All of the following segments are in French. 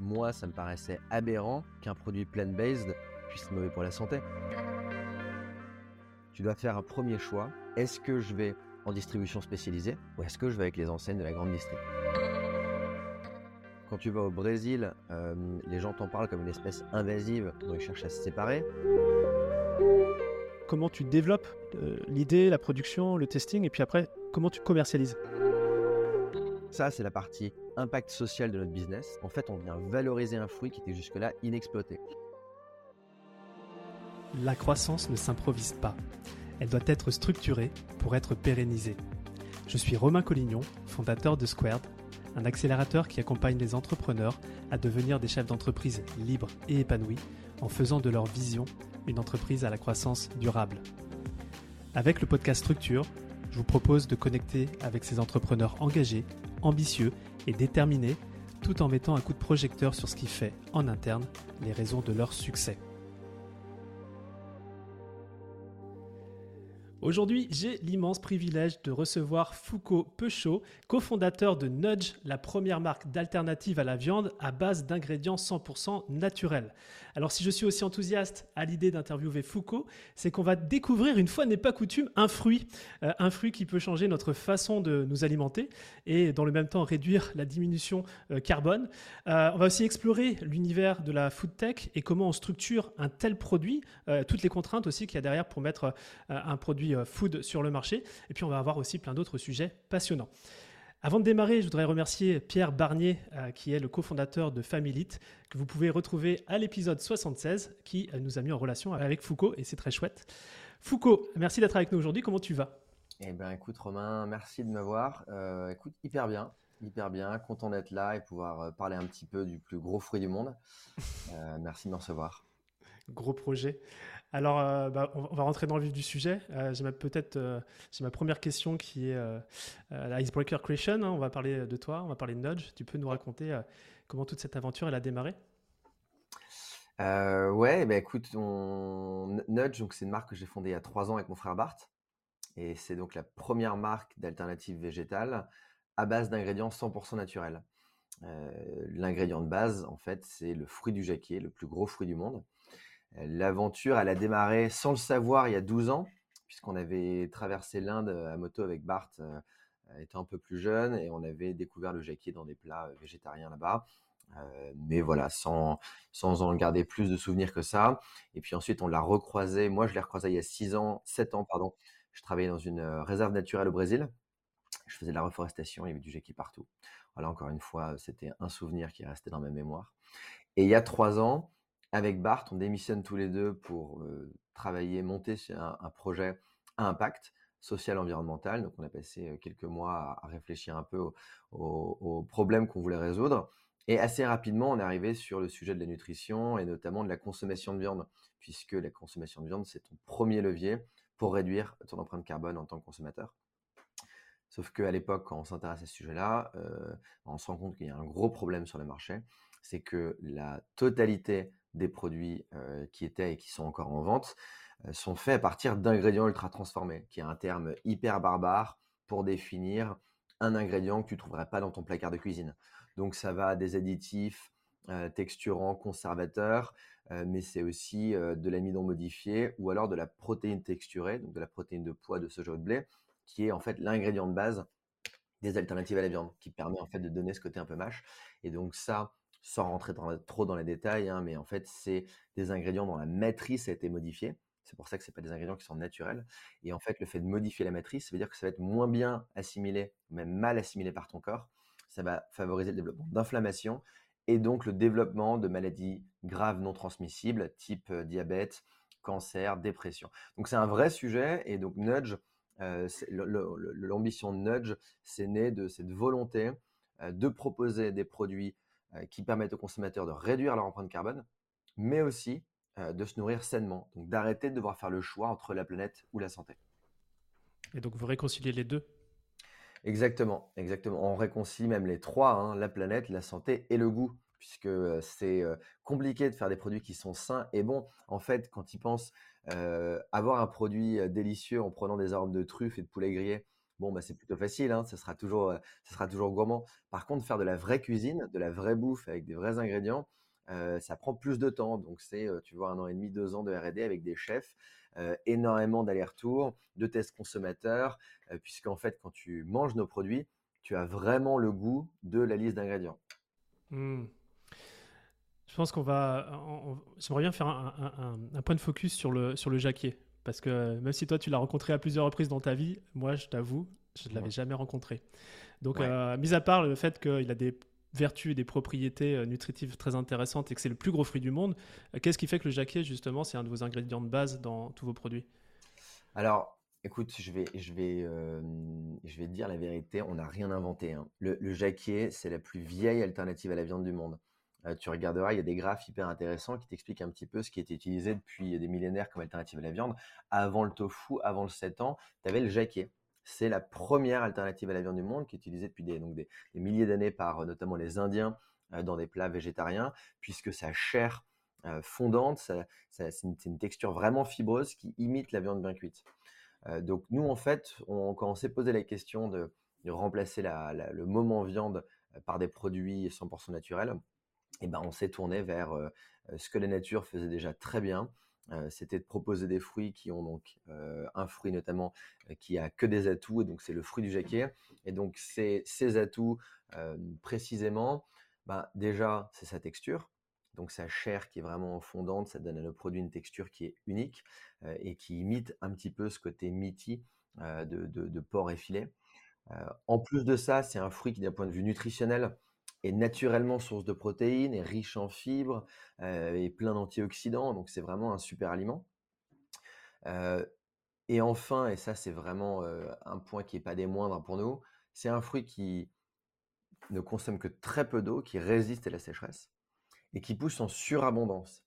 moi, ça me paraissait aberrant qu'un produit plant-based puisse être mauvais pour la santé. Tu dois faire un premier choix. Est-ce que je vais en distribution spécialisée ou est-ce que je vais avec les enseignes de la grande distribution Quand tu vas au Brésil, euh, les gens t'en parlent comme une espèce invasive dont ils cherchent à se séparer. Comment tu développes euh, l'idée, la production, le testing et puis après, comment tu commercialises? Ça, c'est la partie impact social de notre business. En fait, on vient valoriser un fruit qui était jusque-là inexploité. La croissance ne s'improvise pas. Elle doit être structurée pour être pérennisée. Je suis Romain Collignon, fondateur de Squared, un accélérateur qui accompagne les entrepreneurs à devenir des chefs d'entreprise libres et épanouis en faisant de leur vision une entreprise à la croissance durable. Avec le podcast Structure, je vous propose de connecter avec ces entrepreneurs engagés, ambitieux et déterminés, tout en mettant un coup de projecteur sur ce qui fait, en interne, les raisons de leur succès. Aujourd'hui, j'ai l'immense privilège de recevoir Foucault Peuchot, cofondateur de Nudge, la première marque d'alternative à la viande à base d'ingrédients 100% naturels. Alors si je suis aussi enthousiaste à l'idée d'interviewer Foucault, c'est qu'on va découvrir, une fois n'est pas coutume, un fruit. Euh, un fruit qui peut changer notre façon de nous alimenter et dans le même temps réduire la diminution euh, carbone. Euh, on va aussi explorer l'univers de la food tech et comment on structure un tel produit, toutes les contraintes aussi qu'il y a derrière pour mettre un produit food sur le marché. Et puis on va avoir aussi plein d'autres sujets passionnants. Avant de démarrer, je voudrais remercier Pierre Barnier, euh, qui est le cofondateur de Familite, que vous pouvez retrouver à l'épisode 76, qui euh, nous a mis en relation avec Foucault, et c'est très chouette. Foucault, merci d'être avec nous aujourd'hui. Comment tu vas? Eh bien, écoute, Romain, merci de m'avoir. Euh, écoute, hyper bien, hyper bien. Content d'être là et pouvoir parler un petit peu du plus gros fruit du monde. merci de me recevoir. Gros projet. Alors, euh, bah, on va rentrer dans le vif du sujet. Euh, j'ai peut-être euh, ma première question qui est la Icebreaker Creation. Hein. on va parler de toi, on va parler de Nudge. Tu peux nous raconter comment toute cette aventure elle a démarré? Ouais, bah, écoute, Nudge, c'est une marque que j'ai fondée il y a trois ans avec mon frère Bart. Et c'est donc la première marque d'alternatives végétales à base d'ingrédients 100% naturels. L'ingrédient de base, en fait, c'est le fruit du jacquier, le plus gros fruit du monde. L'aventure, elle a démarré sans le savoir il y a 12 ans, puisqu'on avait traversé l'Inde euh, à moto avec Bart, euh, étant un peu plus jeune, et on avait découvert le jacquier dans des plats euh, végétariens là-bas. mais voilà, sans, sans en garder plus de souvenirs que ça. Et puis ensuite, on l'a recroisé. Moi, je l'ai recroisé il y a 6 ans, 7 ans, pardon. Je travaillais dans une réserve naturelle au Brésil. Je faisais de la reforestation, il y avait du jacquier partout. Voilà, encore une fois, c'était un souvenir qui est resté dans ma mémoire. Et il y a 3 ans, avec Bart, on démissionne tous les deux pour travailler, monter sur un, projet à impact social environnemental. Donc, on a passé quelques mois à, réfléchir un peu aux, problèmes qu'on voulait résoudre. Et assez rapidement, on est arrivé sur le sujet de la nutrition et notamment de la consommation de viande, puisque la consommation de viande, c'est ton premier levier pour réduire ton empreinte carbone en tant que consommateur. Sauf qu'à l'époque, quand on s'intéresse à ce sujet-là, on se rend compte qu'il y a un gros problème sur le marché, c'est que la totalité des produits qui étaient et qui sont encore en vente sont faits à partir d'ingrédients ultra transformés, qui est un terme hyper barbare pour définir un ingrédient que tu ne trouverais pas dans ton placard de cuisine. Donc ça va des additifs, texturants, conservateurs, mais c'est aussi de l'amidon modifié ou alors de la protéine texturée, donc de la protéine de poids de soja ou de blé, qui est en fait l'ingrédient de base des alternatives à la viande, qui permet en fait de donner ce côté un peu mâche. Et donc ça, sans rentrer trop dans les détails, hein, mais en fait, c'est des ingrédients dont la matrice a été modifiée. C'est pour ça que ce pas des ingrédients qui sont naturels. Et en fait, le fait de modifier la matrice, ça veut dire que ça va être moins bien assimilé, même mal assimilé par ton corps. Ça va favoriser le développement d'inflammation et donc le développement de maladies graves non transmissibles, type euh, diabète, cancer, dépression. Donc c'est un vrai sujet. Et donc Nudge, euh, l'ambition de Nudge, c'est né de cette volonté euh, de proposer des produits qui permettent aux consommateurs de réduire leur empreinte carbone, mais aussi euh, de se nourrir sainement, donc d'arrêter de devoir faire le choix entre la planète ou la santé. Et donc vous réconciliez les deux? Exactement, exactement. On réconcilie même les trois, hein, la planète, la santé et le goût, puisque euh, c'est compliqué de faire des produits qui sont sains et bons. En fait, quand ils pensent avoir un produit délicieux en prenant des arômes de truffes et de poulet grillé, bon, bah, c'est plutôt facile, hein, ce sera toujours, sera toujours gourmand. Par contre, faire de la vraie cuisine, de la vraie bouffe avec des vrais ingrédients, ça prend plus de temps. Donc, c'est, tu vois, un an et demi, deux ans de R&D avec des chefs, énormément d'allers-retours, de tests consommateurs, puisqu'en fait, quand tu manges nos produits, tu as vraiment le goût de la liste d'ingrédients. Mmh. Je pense qu'on va. J'aimerais bien faire un, point de focus sur le, sur le jacquier. Parce que même si toi, tu l'as rencontré à plusieurs reprises dans ta vie, moi, je t'avoue, je ne l'avais jamais rencontré. Donc, euh, mis à part le fait qu'il a des vertus et des propriétés euh, nutritives très intéressantes et que c'est le plus gros fruit du monde, euh, qu'est-ce qui fait que le jacquier, justement, c'est un de vos ingrédients de base dans tous vos produits? Alors, écoute, je vais, je, vais, je vais te dire la vérité, on n'a rien inventé. Hein. Le, le jacquier, c'est la plus vieille alternative à la viande du monde. Euh, tu regarderas, il y a des graphes hyper intéressants qui t'expliquent un petit peu ce qui était utilisé depuis des millénaires comme alternative à la viande. Avant le tofu, avant le 7 ans, tu avais le jacquier. C'est la première alternative à la viande du monde qui est utilisée depuis des, milliers d'années par euh, notamment les Indiens euh, dans des plats végétariens, puisque sa chair fondante, c'est une, texture vraiment fibreuse qui imite la viande bien cuite. donc nous, en fait, on, quand on s'est posé la question de, remplacer le moment viande par des produits 100% naturels, et ben, on s'est tourné vers ce que la nature faisait déjà très bien. c'était de proposer des fruits qui ont donc un fruit notamment qui a que des atouts, et donc c'est le fruit du jacquier. Et donc ces, ces atouts, précisément, ben, déjà, c'est sa texture. Donc sa chair qui est vraiment fondante, ça donne à nos produits une texture qui est unique et qui imite un petit peu ce côté de, de, de porc et filet. en plus de ça, c'est un fruit qui, d'un point de vue nutritionnel, est naturellement source de protéines, est riche en fibres, et plein d'antioxydants, donc c'est vraiment un super aliment. Et enfin, et ça c'est vraiment un point qui n'est pas des moindres pour nous, c'est un fruit qui ne consomme que très peu d'eau, qui résiste à la sécheresse, et qui pousse en surabondance.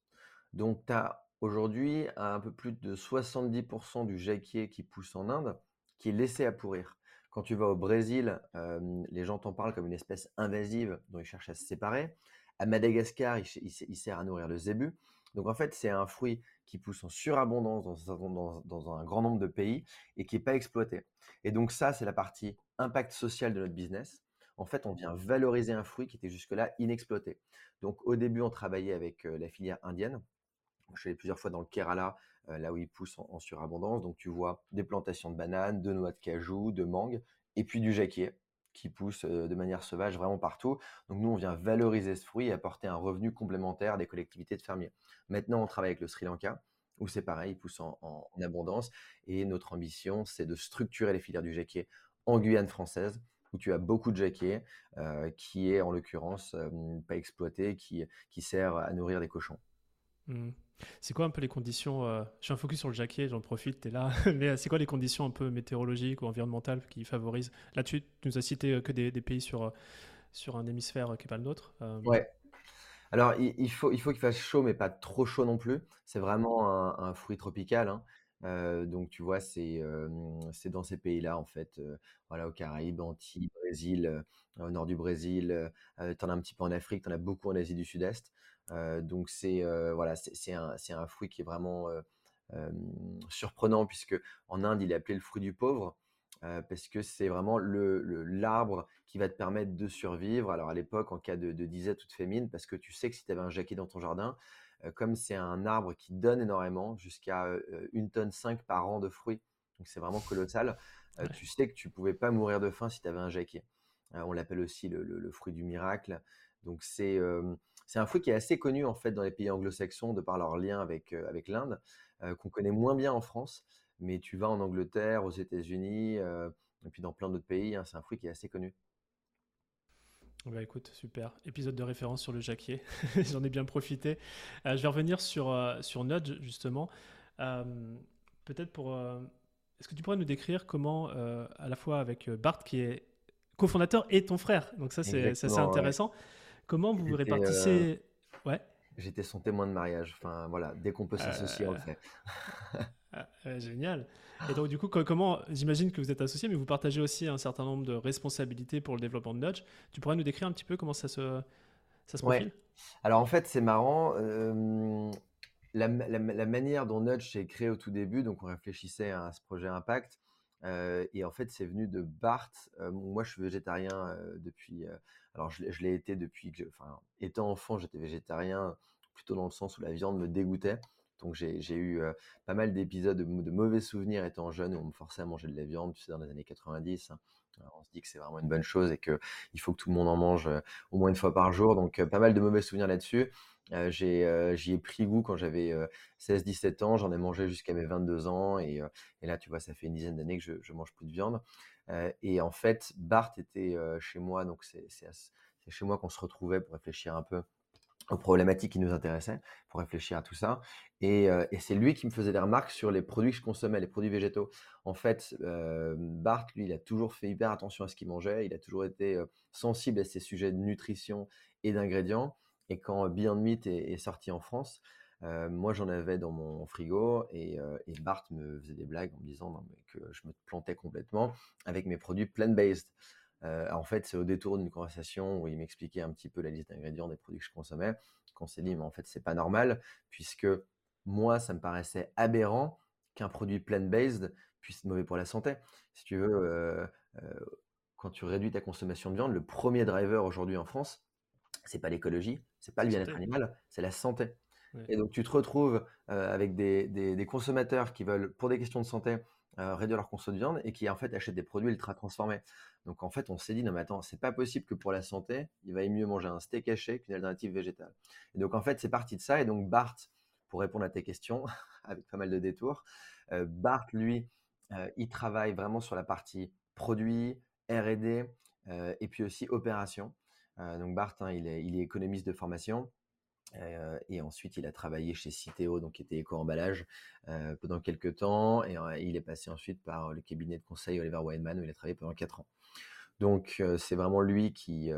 Donc tu as aujourd'hui un peu plus de 70% du jacquier qui pousse en Inde, qui est laissé à pourrir. Quand tu vas au Brésil, les gens t'en parlent comme une espèce invasive dont ils cherchent à se séparer. À Madagascar, il, sert à nourrir le zébu. Donc en fait, c'est un fruit qui pousse en surabondance dans, un grand nombre de pays et qui n'est pas exploité. Et donc ça, c'est la partie impact social de notre business. En fait, on vient valoriser un fruit qui était jusque-là inexploité. Donc au début, on travaillait avec la filière indienne. Je suis allé plusieurs fois dans le Kerala là où ils poussent en, surabondance. Donc tu vois des plantations de bananes, de noix de cajou, de mangue, et puis du jacquier qui pousse euh, de manière sauvage vraiment partout. Donc nous, on vient valoriser ce fruit et apporter un revenu complémentaire des collectivités de fermiers. Maintenant, on travaille avec le Sri Lanka, où c'est pareil, il pousse en, abondance. Et notre ambition, c'est de structurer les filières du jacquier en Guyane française, où tu as beaucoup de jacquier, euh, qui est en l'occurrence pas exploité, qui, qui sert à nourrir des cochons. Mmh. C'est quoi un peu les conditions euh, Je suis un focus sur le jacquier, j'en profite, t'es là. Mais euh, c'est quoi les conditions un peu météorologiques ou environnementales qui favorisent? Là-dessus, tu nous as cité euh, que des, pays sur, sur un hémisphère qui n'est pas le nôtre. Ouais. Alors, il, faut il faut qu'il fasse chaud, mais pas trop chaud non plus. C'est vraiment un, fruit tropical. Hein. donc, tu vois, c'est dans ces pays-là, en fait, voilà, aux Caraïbes, Antilles, Brésil, au nord du Brésil. tu en as un petit peu en Afrique, tu en as beaucoup en Asie du Sud-Est donc c'est voilà, c'est un, un, fruit qui est vraiment surprenant puisque en Inde il est appelé le fruit du pauvre. parce que c'est vraiment l'arbre le, l'arbre qui va te permettre de survivre. Alors à l'époque, en cas de, disette ou de fémine, parce que tu sais que si tu avais un jacquier dans ton jardin, comme c'est un arbre qui donne énormément, jusqu'à une tonne 5 par an de fruits, donc c'est vraiment colossal, tu sais que tu pouvais pas mourir de faim si tu avais un jacquier. on l'appelle aussi le, le, fruit du miracle. Donc c'est c'est un fruit qui est assez connu en fait dans les pays anglo-saxons de par leur lien avec, euh, avec l'Inde, euh, qu'on connaît moins bien en France. Mais tu vas en Angleterre, aux États-Unis, euh, et puis dans plein d'autres pays, hein, c'est un fruit qui est assez connu. Bah écoute, super. Épisode de référence sur le jacquier. J'en ai bien profité. je vais revenir sur, sur Nudge, justement. Peut-être pour. Est-ce que tu pourrais nous décrire comment, à la fois avec Bart, qui est cofondateur, et ton frère, donc ça c'est assez intéressant. Comment vous répartissez euh, Ouais. J'étais son témoin de mariage. Enfin, voilà, dès qu'on peut s'associer, on le fait. Ah, génial. Et donc, du coup, comment J'imagine que vous êtes associé, mais vous partagez aussi un certain nombre de responsabilités pour le développement de Nudge. Tu pourrais nous décrire un petit peu comment ça se, ça se profile? Alors, en fait, c'est marrant. la, manière dont Nudge s'est créé au tout début, donc on réfléchissait à ce projet Impact, et en fait, c'est venu de Bart. moi, je suis végétarien depuis. Alors, je, l'ai été depuis que, enfin, étant enfant, j'étais végétarien plutôt dans le sens où la viande me dégoûtait. Donc j'ai eu pas mal d'épisodes de, mauvais souvenirs étant jeune où on me forçait à manger de la viande, tu sais, dans les années 90. Hein. on se dit que c'est vraiment une bonne chose et qu'il faut que tout le monde en mange au moins une fois par jour. Donc pas mal de mauvais souvenirs là-dessus. J'y ai, pris goût quand j'avais 16-17 ans, j'en ai mangé jusqu'à mes 22 ans et, là tu vois ça fait une dizaine d'années que je, je mange plus de viande. Et en fait Bart était chez moi, donc c'est chez moi qu'on se retrouvait pour réfléchir un peu aux problématiques qui nous intéressaient, pour réfléchir à tout ça. Et, c'est lui qui me faisait des remarques sur les produits que je consommais, les produits végétaux. En fait, Bart, lui, il a toujours fait hyper attention à ce qu'il mangeait, il a toujours été sensible à ces sujets de nutrition et d'ingrédients. Et quand Beyond Meat est, sorti en France, moi j'en avais dans mon frigo et, Bart me faisait des blagues en me disant que je me plantais complètement avec mes produits plant-based. Euh, en fait, c'est au détour d'une conversation où il m'expliquait un petit peu la liste d'ingrédients des produits que je consommais qu'on s'est dit, mais en fait, c'est pas normal, puisque moi, ça me paraissait aberrant qu'un produit plant-based puisse être mauvais pour la santé. Si tu veux, euh, euh, quand tu réduis ta consommation de viande, le premier driver aujourd'hui en France, c'est pas l'écologie, c'est pas le bien-être animal, c'est la santé. Et donc, tu te retrouves avec des, consommateurs qui veulent, pour des questions de santé, réduire leur consommation de viande et qui en fait achètent des produits ultra transformés. Donc en fait, on s'est dit, non mais attends, c'est pas possible que pour la santé, il vaille mieux manger un steak haché qu'une alternative végétale. Et donc en fait, c'est parti de ça. Et donc Bart, pour répondre à tes questions, avec pas mal de détours, euh, Bart, lui, euh, il travaille vraiment sur la partie produit, R&D euh, et puis aussi opération. donc Bart, hein, il, est, économiste de formation. Et ensuite, il a travaillé chez Citeo, donc qui était éco-emballage, pendant quelques temps. Et il est passé ensuite par le cabinet de conseil Oliver Wyman, où il a travaillé pendant quatre ans. Donc c'est vraiment lui qui,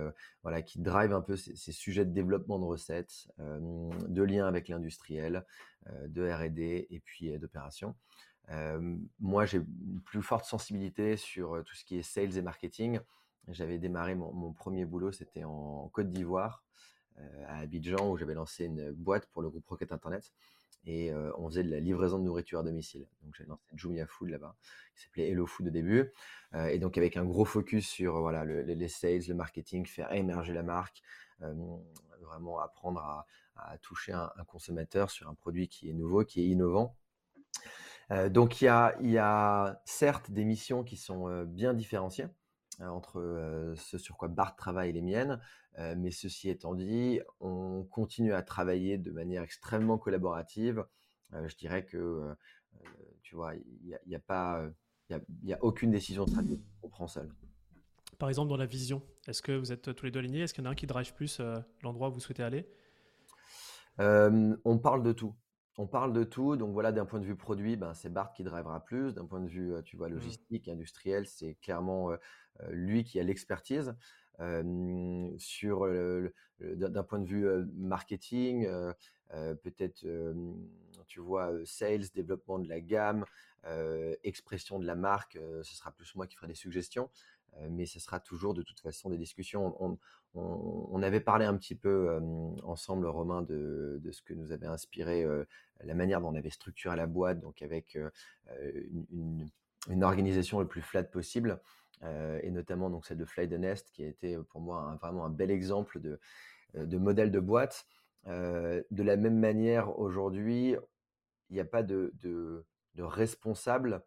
voilà, qui drive un peu ces, sujets de développement de recettes, de lien avec l'industriel, de R&D et puis d'opération. moi, j'ai une plus forte sensibilité sur tout ce qui est sales et marketing. J'avais démarré mon, premier boulot, c'était en Côte d'Ivoire, à Abidjan, où j'avais lancé une boîte pour le groupe Rocket Internet et on faisait de la livraison de nourriture à domicile. Donc j'ai lancé Jumia Food là-bas, qui s'appelait Hello Food au début, et donc avec un gros focus sur voilà les sales, le marketing, faire émerger la marque, vraiment apprendre à, toucher un, consommateur sur un produit qui est nouveau, qui est innovant. donc il y a, y a certes des missions qui sont bien différenciées entre ce sur quoi Bart travaille et les miennes, mais ceci étant dit, on continue à travailler de manière extrêmement collaborative. je dirais que, tu vois, il n'y a, a, pas, il y a, aucune décision stratégique qu'on prend seul. Par exemple, dans la vision, est-ce que vous êtes tous les deux alignés? Est-ce qu'il y en a un qui drive plus l'endroit où vous souhaitez aller? On parle de tout. On parle de tout, donc voilà, d'un point de vue produit, ben, c'est Bart qui drivera plus. D'un point de vue, tu vois, mmh. logistique, industriel, c'est clairement lui qui a l'expertise sur d'un point de vue marketing, peut-être tu vois sales, développement de la gamme, expression de la marque, ce sera plus moi qui ferai des suggestions, mais ce sera toujours de toute façon des discussions. On, avait parlé un petit peu ensemble, Romain, de, ce que nous avait inspiré la manière dont on avait structuré la boîte, donc avec une, organisation le plus flat possible. Et notamment donc celle de Fly the Nest, qui a été pour moi vraiment un bel exemple de, modèle de boîte. De la même manière, aujourd'hui, il n'y a pas de, responsable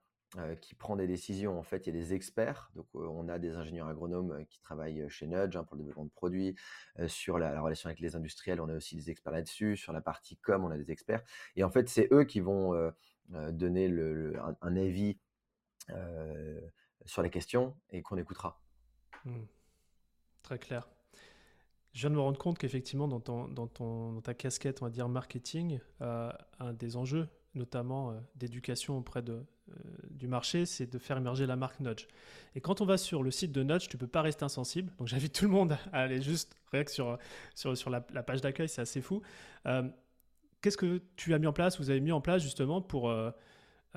qui prend des décisions. En fait, il y a des experts. Donc, on a des ingénieurs agronomes qui travaillent chez Nudge hein, pour le développement de produits. sur la, relation avec les industriels, on a aussi des experts là-dessus. Sur la partie com, on a des experts. Et en fait, c'est eux qui vont donner un, avis sur les questions et qu'on écoutera. Hmm. Très clair. Je viens de me rendre compte qu'effectivement, dans, dans, ta casquette, on va dire marketing, euh, un des enjeux, notamment euh, d'éducation auprès de, euh, du marché, c'est de faire émerger la marque Nudge. Et quand on va sur le site de Nudge, tu peux pas rester insensible. Donc j'invite tout le monde à aller juste rien sur, sur, sur la, page d'accueil, c'est assez fou. Qu'est-ce que tu as mis en place, vous avez mis en place justement pour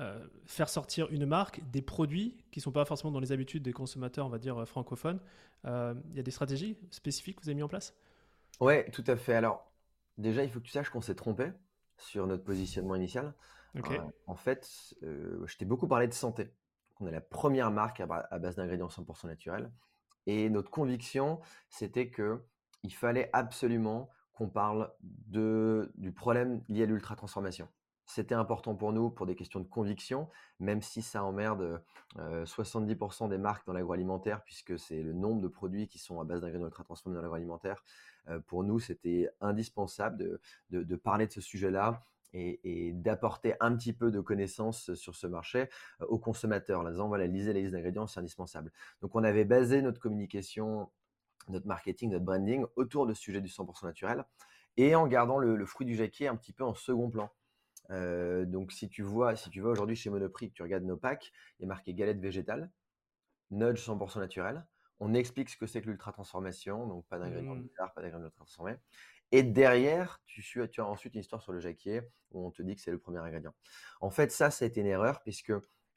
euh, faire sortir une marque, des produits qui ne sont pas forcément dans les habitudes des consommateurs, on va dire, euh, francophones? Euh, il y a des stratégies spécifiques que vous avez mis en place? Ouais, tout à fait. Alors, déjà, il faut que tu saches qu'on s'est trompé sur notre positionnement initial. en fait, je t'ai beaucoup parlé de santé. on est la première marque à, base d'ingrédients 100% naturels. Et notre conviction, c'était que il fallait absolument qu'on parle de, du problème lié à l'ultra-transformation. C'était important pour nous pour des questions de conviction, même si ça emmerde 70% des marques dans l'agroalimentaire, puisque c'est le nombre de produits qui sont à base d'ingrédients ultra transformés dans l'agroalimentaire. Pour nous, c'était indispensable de, parler de ce sujet-là et, d'apporter un petit peu de connaissances sur ce marché aux consommateurs. En disant, voilà, lisez les listes d'ingrédients, c'est indispensable. Donc, on avait basé notre communication, notre marketing, notre branding autour de ce sujet du 100% naturel et en gardant le, fruit du jacquier un petit peu en second plan donc si tu vois, si tu aujourd'hui chez Monoprix, tu regardes nos packs, il a marqué galette végétale, nudge 100% naturel. On explique ce que c'est que l'ultra transformation, donc pas d'ingrédients mmh. bizarres, pas d'ingrédients transformés. Et derrière, tu, tu, as ensuite une histoire sur le jacquier où on te dit que c'est le premier ingrédient. En fait, ça, ça a été une erreur puisque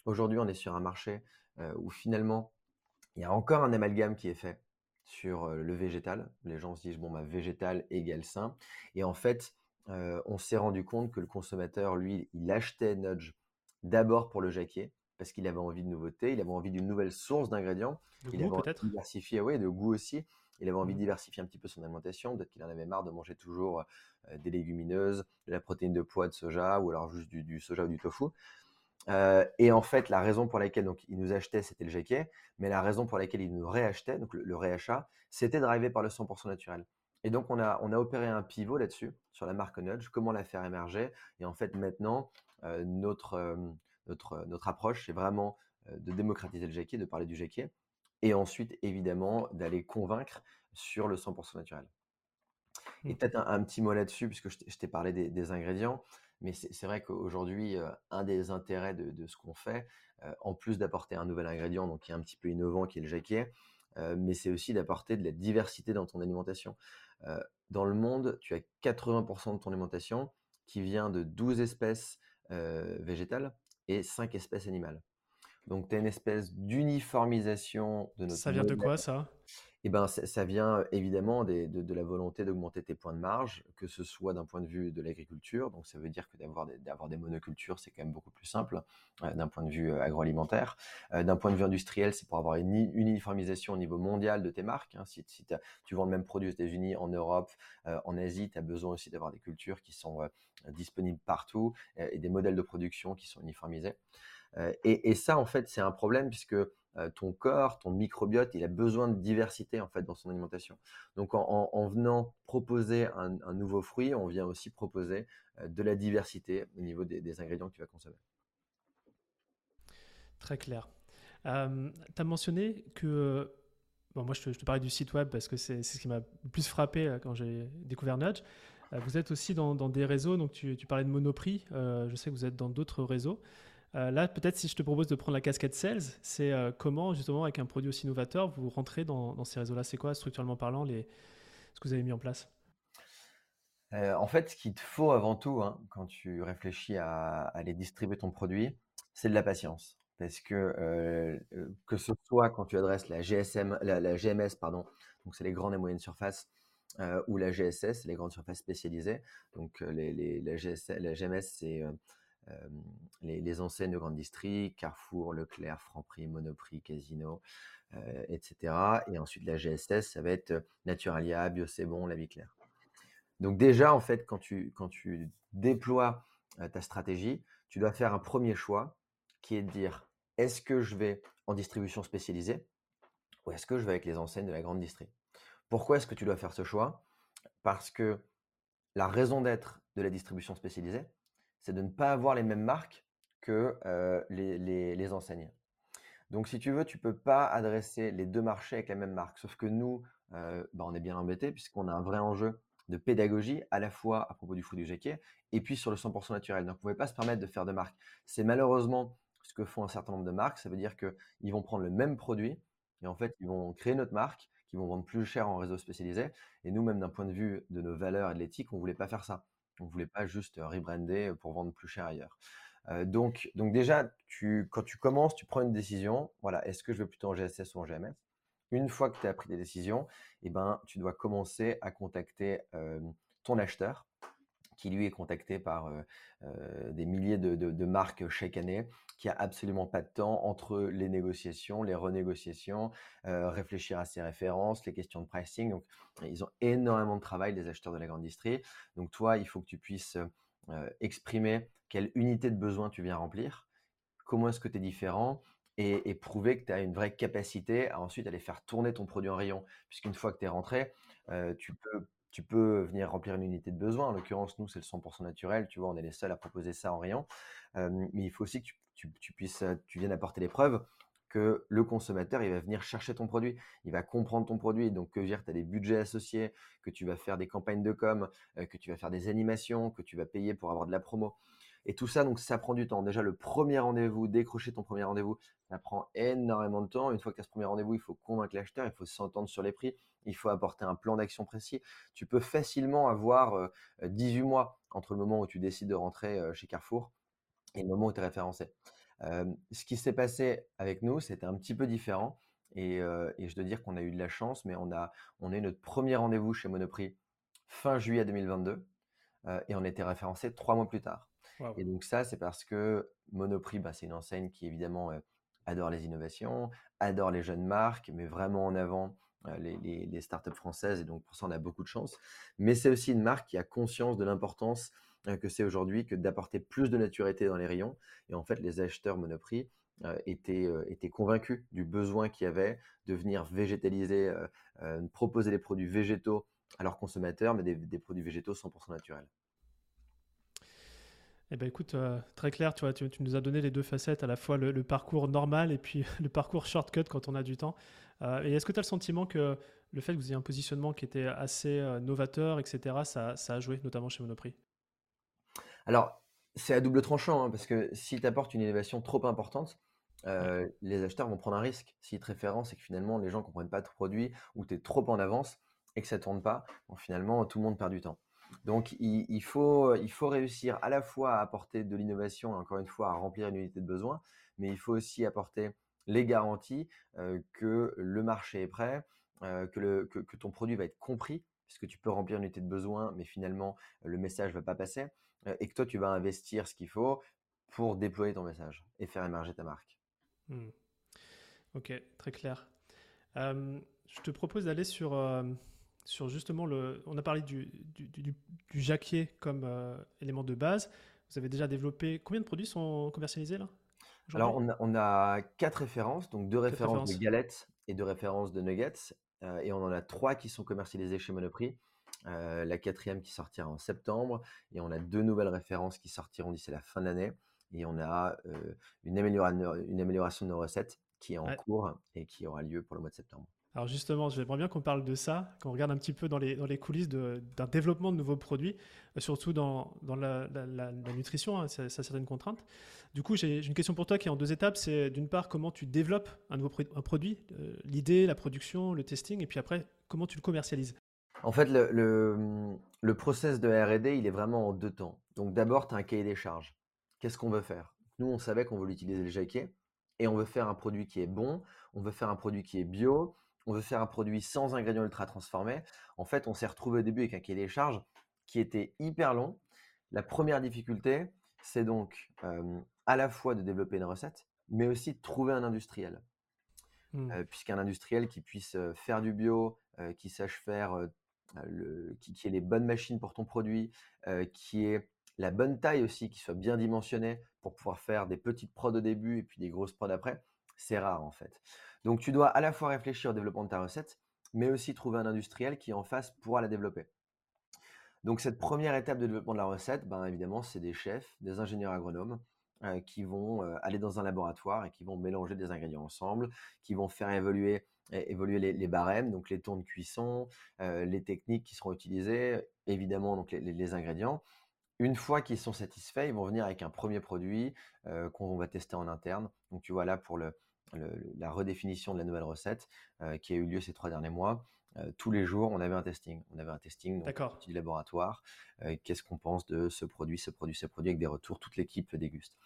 aujourd'hui, on est sur un marché où finalement, il y a encore un amalgame qui est fait sur le végétal. Les gens se disent, bon, bah, végétal égale sain. Et en fait, on s'est rendu compte que le consommateur, lui, il achetait Nudge d'abord pour le jacquier, parce qu'il avait envie de nouveautés, il avait envie d'une nouvelle source d'ingrédients. il avait envie de diversifier, oui, de goût aussi. Il avait envie de mmh. diversifier un petit peu son alimentation. Peut-être qu'il en avait marre de manger toujours des légumineuses, de la protéine de pois de soja, ou alors juste du, soja ou du tofu. et en fait, la raison pour laquelle donc, il nous achetait, c'était le jacquier, mais la raison pour laquelle il nous réachetait, donc le, le réachat, c'était drivé par le 100% naturel. Et donc, on a, on a opéré un pivot là-dessus, sur la marque Nudge, comment la faire émerger. Et en fait, maintenant, euh, notre, euh, notre, notre approche, c'est vraiment euh, de démocratiser le jacquier, de parler du jacquier. Et ensuite, évidemment, d'aller convaincre sur le 100% naturel. Et mmh. peut-être un, petit mot là-dessus, puisque je t'ai parlé des, ingrédients. Mais c'est vrai qu'aujourd'hui, un des intérêts de, de ce qu'on fait, en plus d'apporter un nouvel ingrédient, donc qui est un petit peu innovant, qui est le jacquier, mais c'est aussi d'apporter de la diversité dans ton alimentation dans le monde, tu as 80% de ton alimentation qui vient de 12 espèces végétales et 5 espèces animales. Donc, tu as une espèce d'uniformisation de notre. Ça vient de quoi ça? Eh ben, ça vient évidemment de, la volonté d'augmenter tes points de marge, que ce soit d'un point de vue de l'agriculture, donc ça veut dire que d'avoir des, des, monocultures, c'est quand même beaucoup plus simple d'un point de vue agroalimentaire. d'un point de vue industriel, c'est pour avoir une, uniformisation au niveau mondial de tes marques. Hein. Si, tu vends le même produit aux États-Unis, en Europe, en Asie, tu as besoin aussi d'avoir des cultures qui sont disponibles partout et des modèles de production qui sont uniformisés. Et, ça, en fait, c'est un problème puisque ton corps, ton microbiote, il a besoin de diversité en fait dans son alimentation. Donc en, venant proposer un, nouveau fruit, on vient aussi proposer de la diversité au niveau des, ingrédients que tu vas consommer. Très clair. tu as mentionné que Bon, moi, je te, parlais du site web parce que c'est ce qui m'a le plus frappé quand j'ai découvert Nudge. vous êtes aussi dans, des réseaux, donc tu, parlais de Monoprix. je sais que vous êtes dans d'autres réseaux. Euh, là, peut-être si je te propose de prendre la casquette sales, c'est euh, comment justement avec un produit aussi novateur vous rentrez dans, ces réseaux-là? C'est quoi structurellement parlant les, ce que vous avez mis en place? Euh, En fait, ce qu'il te faut avant tout hein, quand tu réfléchis à, aller distribuer ton produit, c'est de la patience. Parce que que ce soit quand tu adresses la GSM, la, GMS, pardon, donc c'est les grandes et moyennes surfaces, ou la GSS, les grandes surfaces spécialisées. Donc les, la, la GMS, c'est les, enseignes de grande district, Carrefour, Leclerc, Franprix, Monoprix, Casino, etc. Et ensuite, la GSS, ça va être Naturalia, Bio C'est Bon, La Vie Claire. Donc déjà, en fait, quand tu, quand tu déploies ta stratégie, tu dois faire un premier choix qui est de dire, est-ce que je vais en distribution spécialisée ou est-ce que je vais avec les enseignes de la grande district? Pourquoi est-ce que tu dois faire ce choix? Parce que la raison d'être de la distribution spécialisée, c'est de ne pas avoir les mêmes marques que les, enseignes. Donc, si tu veux, tu peux pas adresser les deux marchés avec la même marque. Sauf que nous, bah, on est bien embêtés puisqu'on a un vrai enjeu de pédagogie à la fois à propos du fou du jacquier et puis sur le 100% naturel. Donc, vous ne pouvez pas se permettre de faire de marques. C'est malheureusement ce que font un certain nombre de marques. Ça veut dire qu'ils vont prendre le même produit et en fait, ils vont créer notre marque, qui vont vendre plus cher en réseau spécialisé. Et nous, même d'un point de vue de nos valeurs et de l'éthique, on voulait pas faire ça. On ne voulait pas juste rebrander pour vendre plus cher ailleurs. donc, donc déjà, tu, quand tu commences, tu prends une décision. Voilà, est-ce que je veux plutôt en GSS ou en GMS Une fois que tu as pris des décisions, eh ben, tu dois commencer à contacter ton acheteur qui lui est contacté par des milliers de, marques chaque année, qui a absolument pas de temps entre les négociations, les renégociations, réfléchir à ses références, les questions de pricing. Donc, ils ont énormément de travail, les acheteurs de la grande industrie. Donc, toi, il faut que tu puisses exprimer quelle unité de besoin tu viens remplir, comment est-ce que tu es différent, et, prouver que tu as une vraie capacité à ensuite aller faire tourner ton produit en rayon. Puisqu'une fois que tu es rentré, tu peux tu peux venir remplir une unité de besoin. En l'occurrence, nous, c'est le 100% naturel. Tu vois, on est les seuls à proposer ça en rayon. mais il faut aussi que tu, puisses, tu viennes apporter les preuves que le consommateur, il va venir chercher ton produit, il va comprendre ton produit. Donc, que dire, tu as des budgets associés, que tu vas faire des campagnes de com, que tu vas faire des animations, que tu vas payer pour avoir de la promo. Et tout ça, donc ça prend du temps. Déjà, le premier rendez-vous, décrocher ton premier rendez-vous, ça prend énormément de temps. Une fois que tu as ce premier rendez-vous, il faut convaincre l'acheteur, il faut s'entendre sur les prix, il faut apporter un plan d'action précis. Tu peux facilement avoir 18 mois entre le moment où tu décides de rentrer chez Carrefour et le moment où tu es référencé. ce qui s'est passé avec nous, c'était un petit peu différent. Et, je dois dire qu'on a eu de la chance, mais on a, on a eu notre premier rendez-vous chez Monoprix fin juillet 2022 et on était référencé trois mois plus tard. Et donc ça, c'est parce que Monoprix, bah, c'est une enseigne qui évidemment adore les innovations, adore les jeunes marques, mais vraiment en avant les, les, startups françaises. Et donc pour ça, on a beaucoup de chance. Mais c'est aussi une marque qui a conscience de l'importance que c'est aujourd'hui que d'apporter plus de naturalité dans les rayons. Et en fait, les acheteurs Monoprix étaient, étaient, convaincus du besoin qu'il y avait de venir végétaliser, proposer des produits végétaux à leurs consommateurs, mais des produits végétaux 100% naturels. Eh ben écoute, euh, très clair, tu vois, tu, nous as donné les deux facettes, à la fois le, parcours normal et puis le parcours shortcut quand on a du temps. Euh, et est-ce que tu as le sentiment que le fait que vous ayez un positionnement qui était assez euh, novateur, etc., ça, a joué, notamment chez Monoprix? Alors, c'est à double tranchant, hein, parce que si tu apportes une innovation trop importante, les acheteurs vont prendre un risque. S'ils te référencent et que finalement les gens ne comprennent pas ton produit ou tu es trop en avance et que ça ne tourne pas, finalement tout le monde perd du temps. Donc, il, faut, réussir à la fois à apporter de l'innovation, encore une fois, à remplir une unité de besoin, mais il faut aussi apporter les garanties euh, que le marché est prêt, euh, que, ton produit va être compris, puisque tu peux remplir une unité de besoin, mais finalement, le message ne va pas passer, euh, et que toi, tu vas investir ce qu'il faut pour déployer ton message et faire émerger ta marque. Mmh. Ok, très clair. je te propose d'aller sur sur justement le. On a parlé du, du, du, jacquier comme euh, élément de base. Vous avez déjà développé. Combien de produits sont commercialisés là Alors, on a, on a, quatre références, donc deux références, de galettes et deux références de nuggets. Euh, et on en a trois qui sont commercialisées chez Monoprix. Euh, la quatrième qui sortira en septembre. Et on a deux nouvelles références qui sortiront d'ici la fin de l'année. Et on a une, amélioration, une amélioration de nos recettes qui est en cours et qui aura lieu pour le mois de septembre. Alors justement, j'aimerais bien qu'on parle de ça, qu'on regarde un petit peu dans les, coulisses d'un développement de nouveaux produits, euh, surtout dans, la, nutrition, hein, ça, a certaines contraintes. Du coup, j'ai une question pour toi qui est en deux étapes. C'est d'une part comment tu développes un nouveau produit, euh, l'idée, la production, le testing, et puis après, comment tu le commercialises? En fait, le, le, le process de RD, il est vraiment en deux temps. Donc d'abord, tu as un cahier des charges. Qu'est-ce qu'on veut faire? Nous, on savait qu'on veut utiliser le jaquet et on veut faire un produit qui est bon, on veut faire un produit qui est bio, on veut faire un produit sans ingrédients ultra transformés. En fait, on s'est retrouvé au début avec un cahier des charges qui était hyper long. La première difficulté, c'est donc à la fois de développer une recette, mais aussi de trouver un industriel. Mmh. Puisqu'un industriel qui puisse faire du bio, qui sache faire, le, qui, qui, ait les bonnes machines pour ton produit, qui ait la bonne taille aussi, qui soit bien dimensionné pour pouvoir faire des petites prods au début et puis des grosses prods après, c'est rare en fait. Donc tu dois à la fois réfléchir au développement de ta recette, mais aussi trouver un industriel qui en face pourra la développer. Donc cette première étape de développement de la recette, ben évidemment, c'est des chefs, des ingénieurs agronomes euh, qui vont euh, aller dans un laboratoire et qui vont mélanger des ingrédients ensemble, qui vont faire évoluer, les, barèmes, donc les tons de cuisson, euh, les techniques qui seront utilisées, évidemment donc les, ingrédients. Une fois qu'ils sont satisfaits, ils vont venir avec un premier produit qu'on va tester en interne. Donc tu vois là pour le, la redéfinition de la nouvelle recette euh, qui a eu lieu ces trois derniers mois. Euh, tous les jours, on avait un testing. On avait un testing donc, du laboratoire. Euh, qu'est-ce qu'on pense de ce produit, ce produit, ce produit, avec des retours. Toute l'équipe déguste.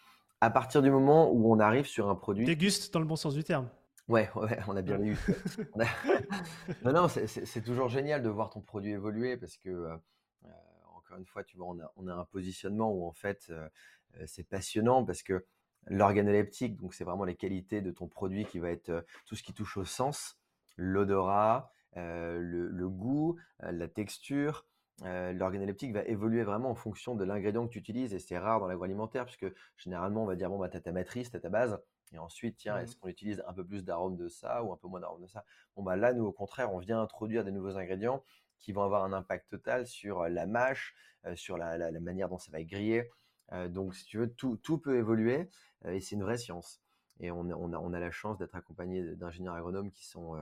À partir du moment où on arrive sur un produit. Déguste dans le bon sens du terme. Ouais, ouais on a bien eu. non, non, c'est toujours génial de voir ton produit évoluer parce que, encore une fois, tu vois, on a, un positionnement où en fait, c'est passionnant parce que l'organoleptique, donc c'est vraiment les qualités de ton produit qui va être tout ce qui touche au sens, l'odorat, le, goût, la texture. l'organoleptique va évoluer vraiment en fonction de l'ingrédient que tu utilises et c'est rare dans l'agroalimentaire puisque généralement on va dire bon bah t'as ta matrice, t'as ta base et ensuite tiens est-ce mmh. qu'on utilise un peu plus d'arôme de ça ou un peu moins d'arôme de ça? Bon bah là nous au contraire on vient introduire des nouveaux ingrédients qui vont avoir un impact total sur la mâche, sur la, manière dont ça va être grillé. donc si tu veux tout, tout peut évoluer et c'est une vraie science. Et on, on, a, on a, la chance d'être accompagné d'ingénieurs agronomes qui sont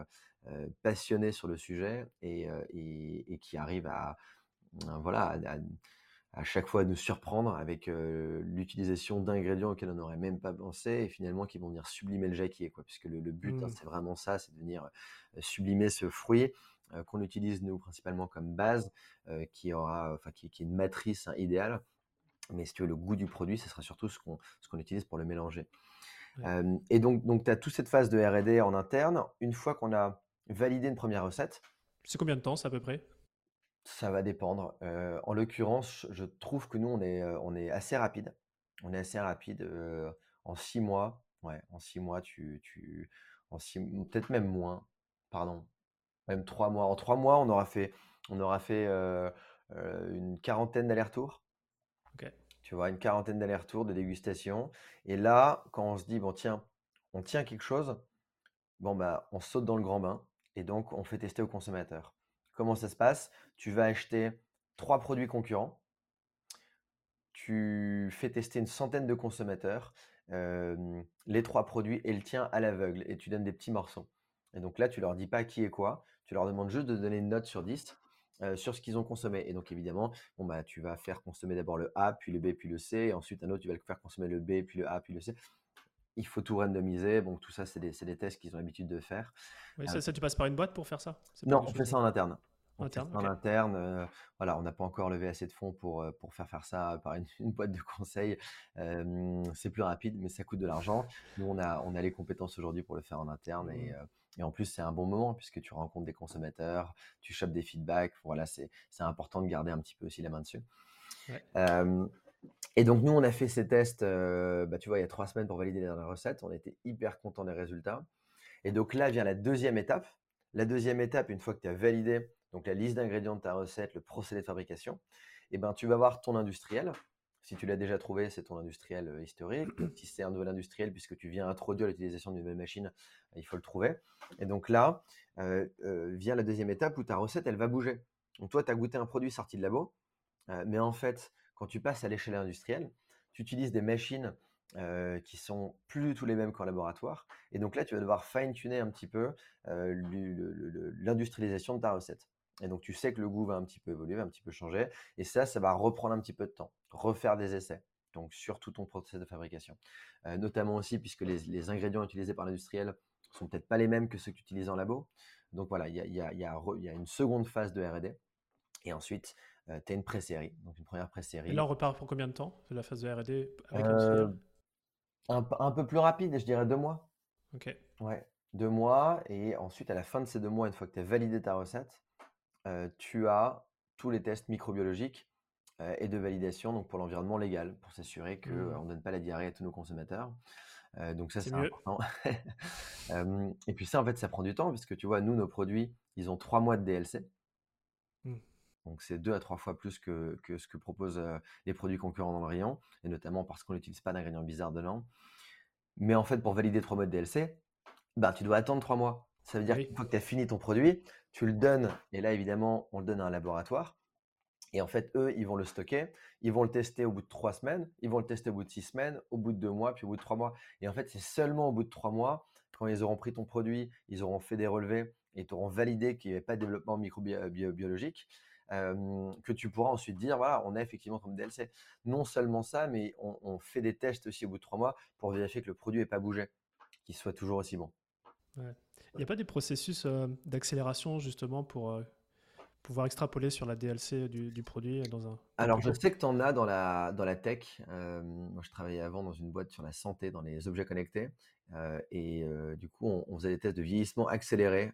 passionnés sur le sujet et, et, et qui arrivent à, voilà, à, chaque fois à nous surprendre avec l'utilisation d'ingrédients auxquels on n'aurait même pas pensé et finalement qui vont venir sublimer le jacquier. Quoi, puisque le, but, hein, mmh. c'est vraiment ça, c'est de venir sublimer ce fruit qu'on utilise nous principalement comme base, qui aura, enfin qui, qui, est une matrice hein, idéale. Mais si tu veux le goût du produit, ce sera surtout ce qu'on utilise pour le mélanger et donc, donc tu as toute cette phase de RD en interne. Une fois qu'on a validé une première recette. C'est combien de temps, ça, à peu près? Ça va dépendre. en l'occurrence, je trouve que nous, on est, on est assez rapide. On est assez rapide. en six mois, ouais, en six mois, tu, tu, en six, peut-être même moins, pardon, même trois mois. En trois mois, on aura fait, on aura fait une quarantaine d'allers-retours. Tu vois, une quarantaine d'allers-retours de dégustation. Et là, quand on se dit, bon, tiens, on tient quelque chose, bon, bah, on saute dans le grand bain et donc on fait tester au consommateur. Comment ça se passe? Tu vas acheter trois produits concurrents, tu fais tester une centaine de consommateurs, les trois produits et le tien à l'aveugle et tu donnes des petits morceaux. Et donc là, tu leur dis pas qui est quoi, tu leur demandes juste de donner une note sur 10 sur ce qu'ils ont consommé. Et donc évidemment, bon bah tu vas faire consommer d'abord le A, puis le B, puis le C, et ensuite un autre tu vas le faire consommer le B, puis le A, puis le C. Il faut tout randomiser. Bon, tout ça, c'est des, des, tests qu'ils ont l'habitude de faire. Oui, ça, ça, tu passes par une boîte pour faire ça? Non, on fait ça en interne. En interne, en interne voilà, on n'a pas encore levé assez de fonds pour, pour faire faire ça par une, boîte de conseil. c'est plus rapide, mais ça coûte de l'argent. Nous, on a, on a les compétences aujourd'hui pour le faire en interne et, mmh. Et en plus, c'est un bon moment puisque tu rencontres des consommateurs, tu chopes des feedbacks. Voilà, c'est important de garder un petit peu aussi la main dessus. et donc, nous, on a fait ces tests, bah, tu vois, il y a trois semaines pour valider la recette. On était hyper contents des résultats. Et donc là vient la deuxième étape. La deuxième étape, une fois que tu as validé donc la liste d'ingrédients de ta recette, le procédé de fabrication, et ben, tu vas voir ton industriel si tu l'as déjà trouvé, c'est ton industriel euh, historique. Si c'est un nouvel industriel, puisque tu viens introduire l'utilisation d'une nouvelle machine, euh, il faut le trouver. Et donc là, euh, vient la deuxième étape où ta recette, elle va bouger. Donc toi, tu as goûté un produit sorti de labo, mais en fait, quand tu passes à l'échelle industrielle, tu utilises des machines qui sont plus du tout les mêmes qu'en laboratoire. Et donc là, tu vas devoir fine-tuner un petit peu l'industrialisation de ta recette. Et donc, tu sais que le goût va un petit peu évoluer, va un petit peu changer. Et ça, ça va reprendre un petit peu de temps. Refaire des essais. Donc, sur tout ton processus de fabrication. Euh, notamment aussi, puisque les, ingrédients utilisés par l'industriel sont peut-être pas les mêmes que ceux que tu utilises en labo. Donc, voilà, il y a, une seconde phase de RD. Et ensuite, euh, tu as une pré-série. Donc, une première pré-série. Et là, on repart pour combien de temps de la phase de RD avec euh, un, un peu plus rapide, je dirais deux mois. Ok. Ouais, deux mois. Et ensuite, à la fin de ces deux mois, une fois que tu as validé ta recette, tu as tous les tests microbiologiques et de validation donc pour l'environnement légal, pour s'assurer qu'on mmh. ne donne pas la diarrhée à tous nos consommateurs. donc ça, c'est important. et puis ça, en fait, ça prend du temps, parce que tu vois, nous, nos produits, ils ont trois mois de DLC. Mmh. Donc c'est deux à trois fois plus que, ce que proposent les produits concurrents dans le rayon, et notamment parce qu'on n'utilise pas d'ingrédients bizarres dedans. Mais en fait, pour valider trois mois de DLC, bah, tu dois attendre trois mois. Ça veut dire qu'une fois que tu as fini ton produit, tu le donnes, et là évidemment, on le donne à un laboratoire. Et en fait, eux, ils vont le stocker, ils vont le tester au bout de trois semaines, ils vont le tester au bout de six semaines, au bout de deux mois, puis au bout de trois mois. Et en fait, c'est seulement au bout de trois mois, quand ils auront pris ton produit, ils auront fait des relevés et auront validé qu'il n'y avait pas de développement microbiologique, que tu pourras ensuite dire, voilà, on a effectivement comme DLC. Non seulement ça, mais on, fait des tests aussi au bout de trois mois pour vérifier que le produit n'ait pas bougé, qu'il soit toujours aussi bon. Il n'y a pas des processus euh, d'accélération justement pour euh, pouvoir extrapoler sur la DLC du, produit dans un... Alors je sais que tu en as dans la, dans la tech. Euh, moi je travaillais avant dans une boîte sur la santé, dans les objets connectés. et du coup on, faisait des tests de vieillissement accéléré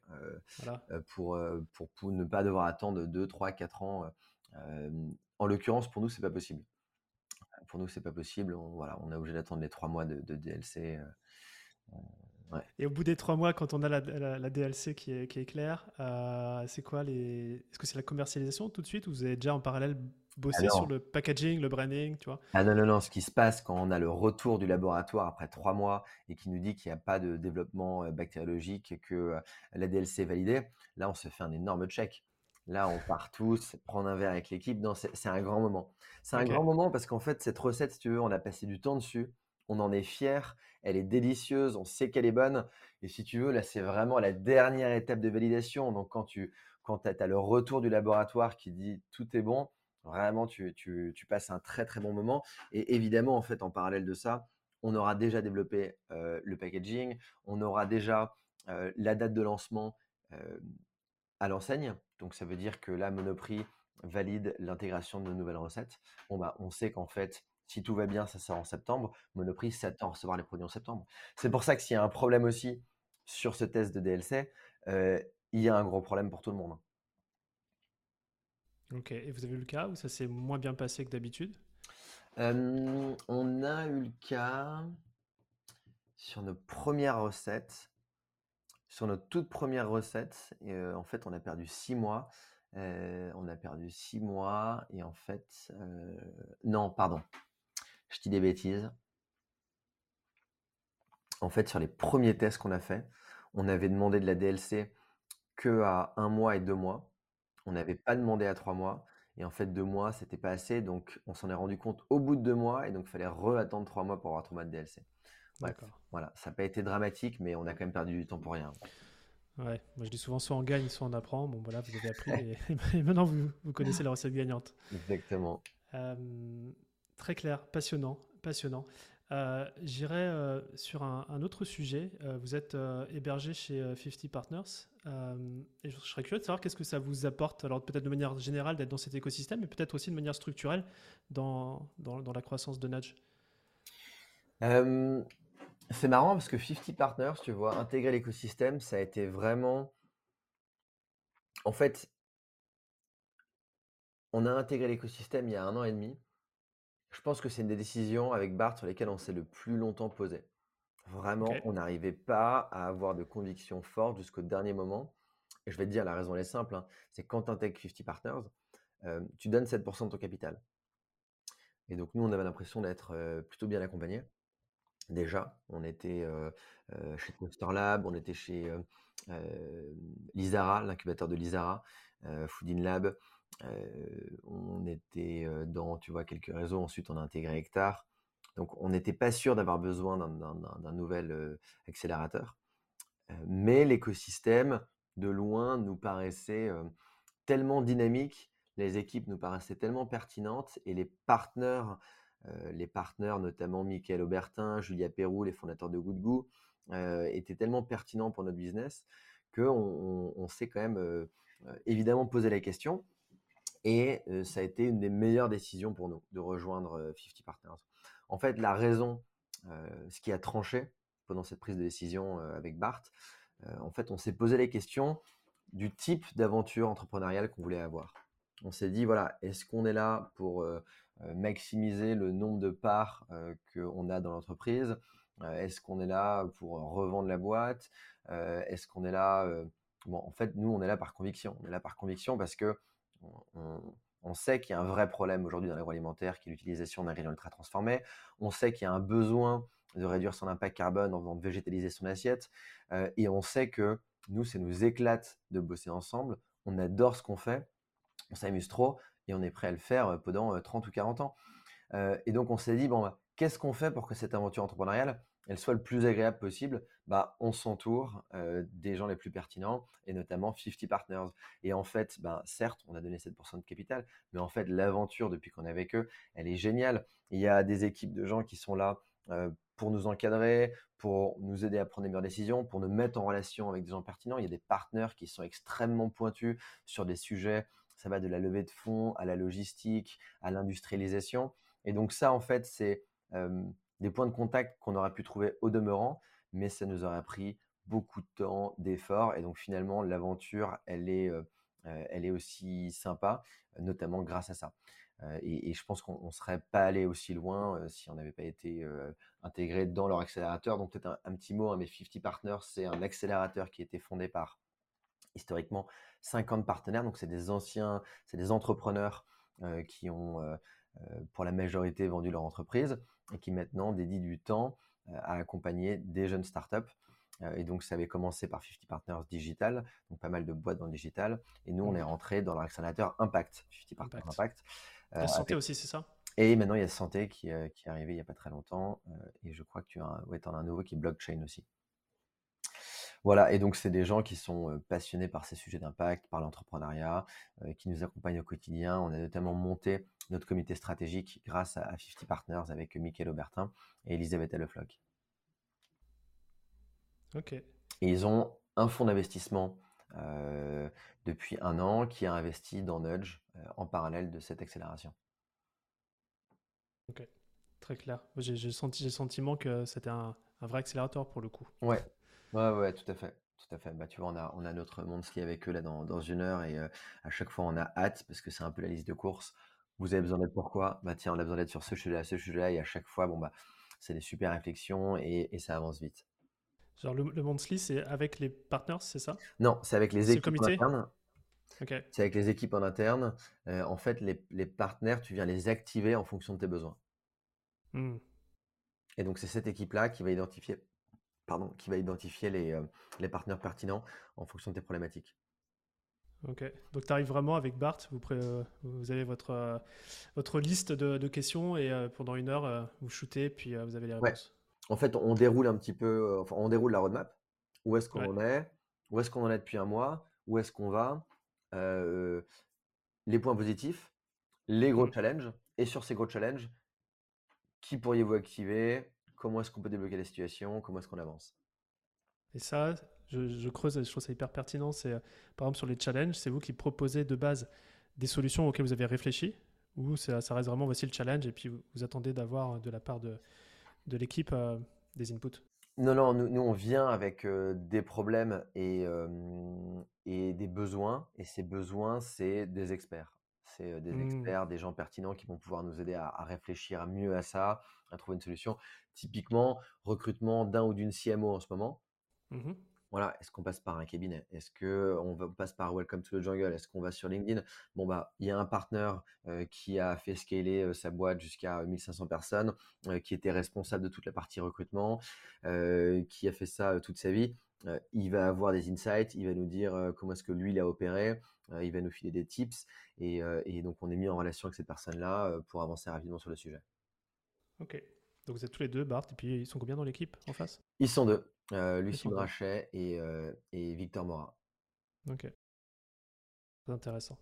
pour, pour, pour, ne pas devoir attendre 2, 3, 4 ans en l'occurrence, pour nous, c'est pas possible. Pour nous, c'est pas possible. On, voilà, on est obligé d'attendre les trois mois de, DLC. Et au bout des trois mois, quand on a la, DLC qui est, qui est claire, euh, c'est quoi les. Est-ce que c'est la commercialisation tout de suite ou vous avez déjà en parallèle bossé sur le packaging, le branding, tu vois? Ah non, non, non. Ce qui se passe quand on a le retour du laboratoire après trois mois et qui nous dit qu'il n'y a pas de développement euh, bactériologique et que euh, la DLC est validée, là, on se fait un énorme check. Là, on part tous prendre un verre avec l'équipe. Non, c'est un grand moment. C'est un grand moment parce qu'en fait, cette recette, si tu veux, on a passé du temps dessus on en est fier, elle est délicieuse, on sait qu'elle est bonne. Et si tu veux, là, c'est vraiment la dernière étape de validation. Donc, quand tu quand as, le retour du laboratoire qui dit tout est bon, vraiment, tu, passes un très très bon moment. Et évidemment, en fait, en parallèle de ça, on aura déjà développé euh, le packaging, on aura déjà euh, la date de lancement euh, à l'enseigne. Donc, ça veut dire que là, Monoprix valide l'intégration de nos nouvelles recettes. Bah, on sait qu'en fait, si tout va bien, ça sort en septembre. Monoprix s'attend à recevoir les produits en septembre. C'est pour ça que s'il y a un problème aussi sur ce test de DLC, euh, il y a un gros problème pour tout le monde. Ok, et vous avez eu le cas où ça s'est moins bien passé que d'habitude? On a eu le cas sur nos premières recettes. Sur notre toute première recette, euh, en fait, on a perdu six mois. Euh, on a perdu six mois et en fait, non, pardon, je dis des bêtises. En fait, sur les premiers tests qu'on a fait, on avait demandé de la DLC que à un mois et deux mois. On n'avait pas demandé à trois mois. Et en fait, deux mois, c'était pas assez. Donc, on s'en est rendu compte au bout de deux mois. Et donc, il fallait re-attendre trois mois pour avoir trois mois de DLC. D'accord. Voilà, ça n'a pas été dramatique, mais on a quand même perdu du temps pour rien. Ouais, moi je dis souvent soit on gagne, soit on apprend. Bon, voilà, vous avez appris et, maintenant vous, vous, connaissez la recette gagnante. Exactement. Euh, Très clair, passionnant, passionnant. Euh, J'irai euh, sur un, autre sujet. Euh, vous êtes hébergé chez 50 Partners. et je, serais curieux de savoir qu'est-ce que ça vous apporte, alors peut-être de manière générale d'être dans cet écosystème, mais peut-être aussi de manière structurelle dans, dans, dans la croissance de Nudge. C'est marrant parce que 50 Partners, tu vois, intégrer l'écosystème, ça a été vraiment... En fait, on a intégré l'écosystème il y a un an et demi. Je pense que c'est une des décisions avec Bart sur lesquelles on s'est le plus longtemps posé. Vraiment, on n'arrivait pas à avoir de conviction forte jusqu'au dernier moment. Et je vais te dire, la raison elle est simple, hein, c'est quand tu intègres 50 Partners, euh, tu donnes 7% de ton capital. Et donc nous, on avait l'impression d'être euh, plutôt bien accompagnés. Déjà, on était euh, chez Monster Lab, on était chez Lizara, l'incubateur de Lizara, Foodin Lab, on était dans, tu vois, quelques réseaux. Ensuite, on a intégré Hectare. Donc, on n'était pas sûr d'avoir besoin d'un nouvel accélérateur. mais l'écosystème, de loin, nous paraissait tellement dynamique, les équipes nous paraissaient tellement pertinentes et les partenaires, les partenaires, notamment Michael Aubertin, Julia Perrou, les fondateurs de Good Goo, étaient tellement pertinents pour notre business qu'on on, s'est quand même évidemment posé la question et ça a été une des meilleures décisions pour nous de rejoindre 50 Partners. En fait, la raison, ce qui a tranché pendant cette prise de décision avec Bart, en fait, on s'est posé les questions du type d'aventure entrepreneuriale qu'on voulait avoir. On s'est dit, voilà, est-ce qu'on est là pour maximiser le nombre de parts qu'on a dans l'entreprise? Est-ce qu'on est là pour revendre la boîte? Est-ce qu'on est là... Bon, en fait, nous, on est là par conviction. On est là par conviction parce que on, sait qu'il y a un vrai problème aujourd'hui dans l'agroalimentaire qui est l'utilisation d'ingrédients ultra transformés. On sait qu'il y a un besoin de réduire son impact carbone en faisant végétaliser son assiette. Euh, et on sait que nous, ça nous éclate de bosser ensemble. On adore ce qu'on fait. On s'amuse trop et on est prêt à le faire euh, pendant 30 euh, ou 40 ans. et donc, on s'est dit, bon, bah, qu'est-ce qu'on fait pour que cette aventure entrepreneuriale, elle soit le plus agréable possible, bah, on s'entoure des gens les plus pertinents et notamment 50 Partners. Et en fait, bah, certes, on a donné 7% de capital, mais en fait, l'aventure depuis qu'on est avec eux, elle est géniale. Il y a des équipes de gens qui sont là pour nous encadrer, pour nous aider à prendre les meilleures décisions, pour nous mettre en relation avec des gens pertinents. Il y a des partenaires qui sont extrêmement pointus sur des sujets, ça va de la levée de fonds à la logistique, à l'industrialisation. Et donc ça, en fait, c'est des points de contact qu'on aurait pu trouver au demeurant, mais ça nous aurait pris beaucoup de temps, d'efforts. Et donc finalement, l'aventure, elle est, euh, elle est aussi sympa, notamment grâce à ça. et, je pense qu'on ne serait pas allé aussi loin si on n'avait pas été intégré dans leur accélérateur. Donc peut-être un, petit mot, hein, mais 50 Partners, c'est un accélérateur qui a été fondé par historiquement 50 partenaires. Donc c'est des anciens, c'est des entrepreneurs qui ont pour la majorité vendu leur entreprise et qui maintenant dédient du temps à accompagner des jeunes startups. Et donc, ça avait commencé par 50 Partners Digital, donc pas mal de boîtes dans le digital. Et nous, on est mmh. rentré dans l'accélérateur Impact, 50 Partners Impact. la santé aussi, c'est ça? Et maintenant, il y a Santé qui, qui est arrivé il n'y a pas très longtemps. et je crois que tu as, ouais, en as un nouveau qui est Blockchain aussi. Voilà, et donc c'est des gens qui sont passionnés par ces sujets d'impact, par l'entrepreneuriat, qui nous accompagnent au quotidien. On a notamment monté notre comité stratégique grâce à, 50 Partners avec Michael Aubertin et Elisabeth Lefloc. Ok. Et ils ont un fonds d'investissement depuis un an qui a investi dans Nudge en parallèle de cette accélération. Ok, très clair. J'ai senti, le sentiment que c'était un, un, vrai accélérateur pour le coup. Ouais, Ouais, ouais, tout à fait. Tout à fait. Bah, tu vois, on a, on a notre Monthly avec eux là dans, dans une heure et à chaque fois on a hâte parce que c'est un peu la liste de courses. Vous avez besoin d'aide pourquoi? Bah tiens, on a besoin d'aide sur ce sujet-là, ce sujet-là et à chaque fois, bon bah, c'est des super réflexions et, et ça avance vite. Genre le, le Monthly, c'est avec les partners, c'est ça? Non, c'est avec les équipes en interne. C'est avec les équipes en interne. en fait, les, les partenaires, tu viens les activer en fonction de tes besoins. Mmh. Et donc, c'est cette équipe-là qui va identifier pardon, qui va identifier les, euh, les partenaires pertinents en fonction de tes problématiques. Ok, donc tu arrives vraiment avec Bart, vous, euh, vous avez votre, euh, votre liste de, questions et pendant une heure, vous shootez, puis vous avez les réponses. En fait, on déroule un petit peu, enfin, on déroule la roadmap. Où est-ce qu'on en est? Où est-ce qu'on en est depuis un mois? Où est-ce qu'on va? Les points positifs, les gros mmh. challenges, et sur ces gros challenges, qui pourriez-vous activer? Comment est-ce qu'on peut débloquer la situation, comment est-ce qu'on avance. Et ça, je, creuse, je trouve ça hyper pertinent. C'est euh, par exemple sur les challenges, c'est vous qui proposez de base des solutions auxquelles vous avez réfléchi, ou ça, ça reste vraiment voici le challenge et puis vous, attendez d'avoir de la part de, de l'équipe euh, des inputs. Non, non, nous, on vient avec euh, des problèmes et, et des besoins, et ces besoins, c'est des experts. C'est des mmh. experts, des gens pertinents qui vont pouvoir nous aider à, réfléchir mieux à ça, à trouver une solution. Typiquement, recrutement d'un ou d'une CMO en ce moment. Mmh voilà, est-ce qu'on passe par un cabinet? Est-ce qu'on passe par Welcome to the Jungle? Est-ce qu'on va sur LinkedIn? Bon, bah, il y a un partenaire qui a fait scaler sa boîte jusqu'à 1500 personnes, qui était responsable de toute la partie recrutement, qui a fait ça toute sa vie. Il va avoir des insights, il va nous dire comment est-ce que lui, il a opéré, il va nous filer des tips. Et, donc, on est mis en relation avec cette personne-là pour avancer rapidement sur le sujet. Ok. Donc vous êtes tous les deux, Bart, et puis ils sont combien dans l'équipe en face? Ils sont deux, euh, Lucie Brachet et, et, Victor Mora. Ok. C'est intéressant.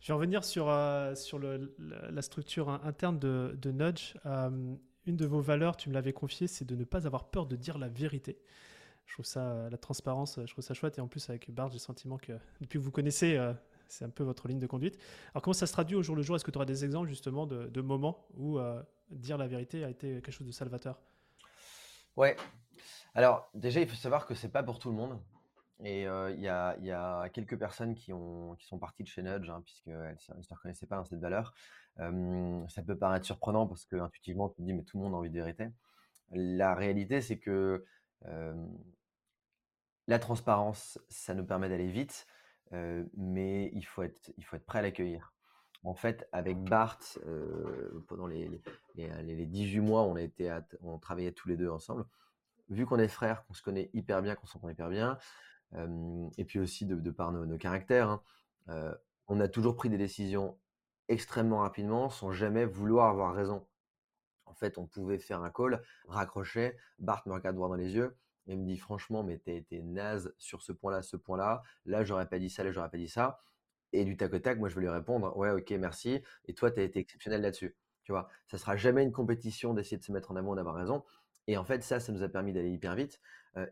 Je vais revenir sur, sur le, la structure interne de, de Nudge. une de vos valeurs, tu me l'avais confié, c'est de ne pas avoir peur de dire la vérité. Je trouve ça, la transparence, je trouve ça chouette. Et en plus, avec Bart, j'ai le sentiment que depuis que vous connaissez, c'est un peu votre ligne de conduite. Alors, comment ça se traduit au jour le jour? Est-ce que tu auras des exemples justement de, moments où dire la vérité a été quelque chose de salvateur? Ouais. Alors, déjà, il faut savoir que c'est pas pour tout le monde. Et euh, il y, a, quelques personnes qui sont parties de chez Nudge, hein, puisqu'elles ne se reconnaissaient pas dans cette valeur. ça peut paraître surprenant parce que intuitivement, tu te dis, mais tout le monde a envie de vérité. La réalité, c'est que la transparence, ça nous permet d'aller vite, mais il faut, être, il faut être prêt à l'accueillir. En fait, avec Bart, pendant les, les, les, 18 mois, on, a on travaillait tous les deux ensemble. Vu qu'on est frères, qu'on se connaît hyper bien, qu'on s'entend hyper bien, et puis aussi de, par nos, caractères, hein, on a toujours pris des décisions extrêmement rapidement sans jamais vouloir avoir raison. En fait, on pouvait faire un call, raccrocher, Bart me regarde droit dans les yeux et me dit franchement, mais t'as été naze sur ce point-là, ce point-là, là j'aurais pas dit ça, là j'aurais pas dit ça. Et du tac au tac, moi, je vais lui répondre, ouais, ok, merci. Et toi, tu as été exceptionnel là-dessus. Tu vois, ça sera jamais une compétition d'essayer de se mettre en avant, d'avoir raison. Et en fait, ça, ça nous a permis d'aller hyper vite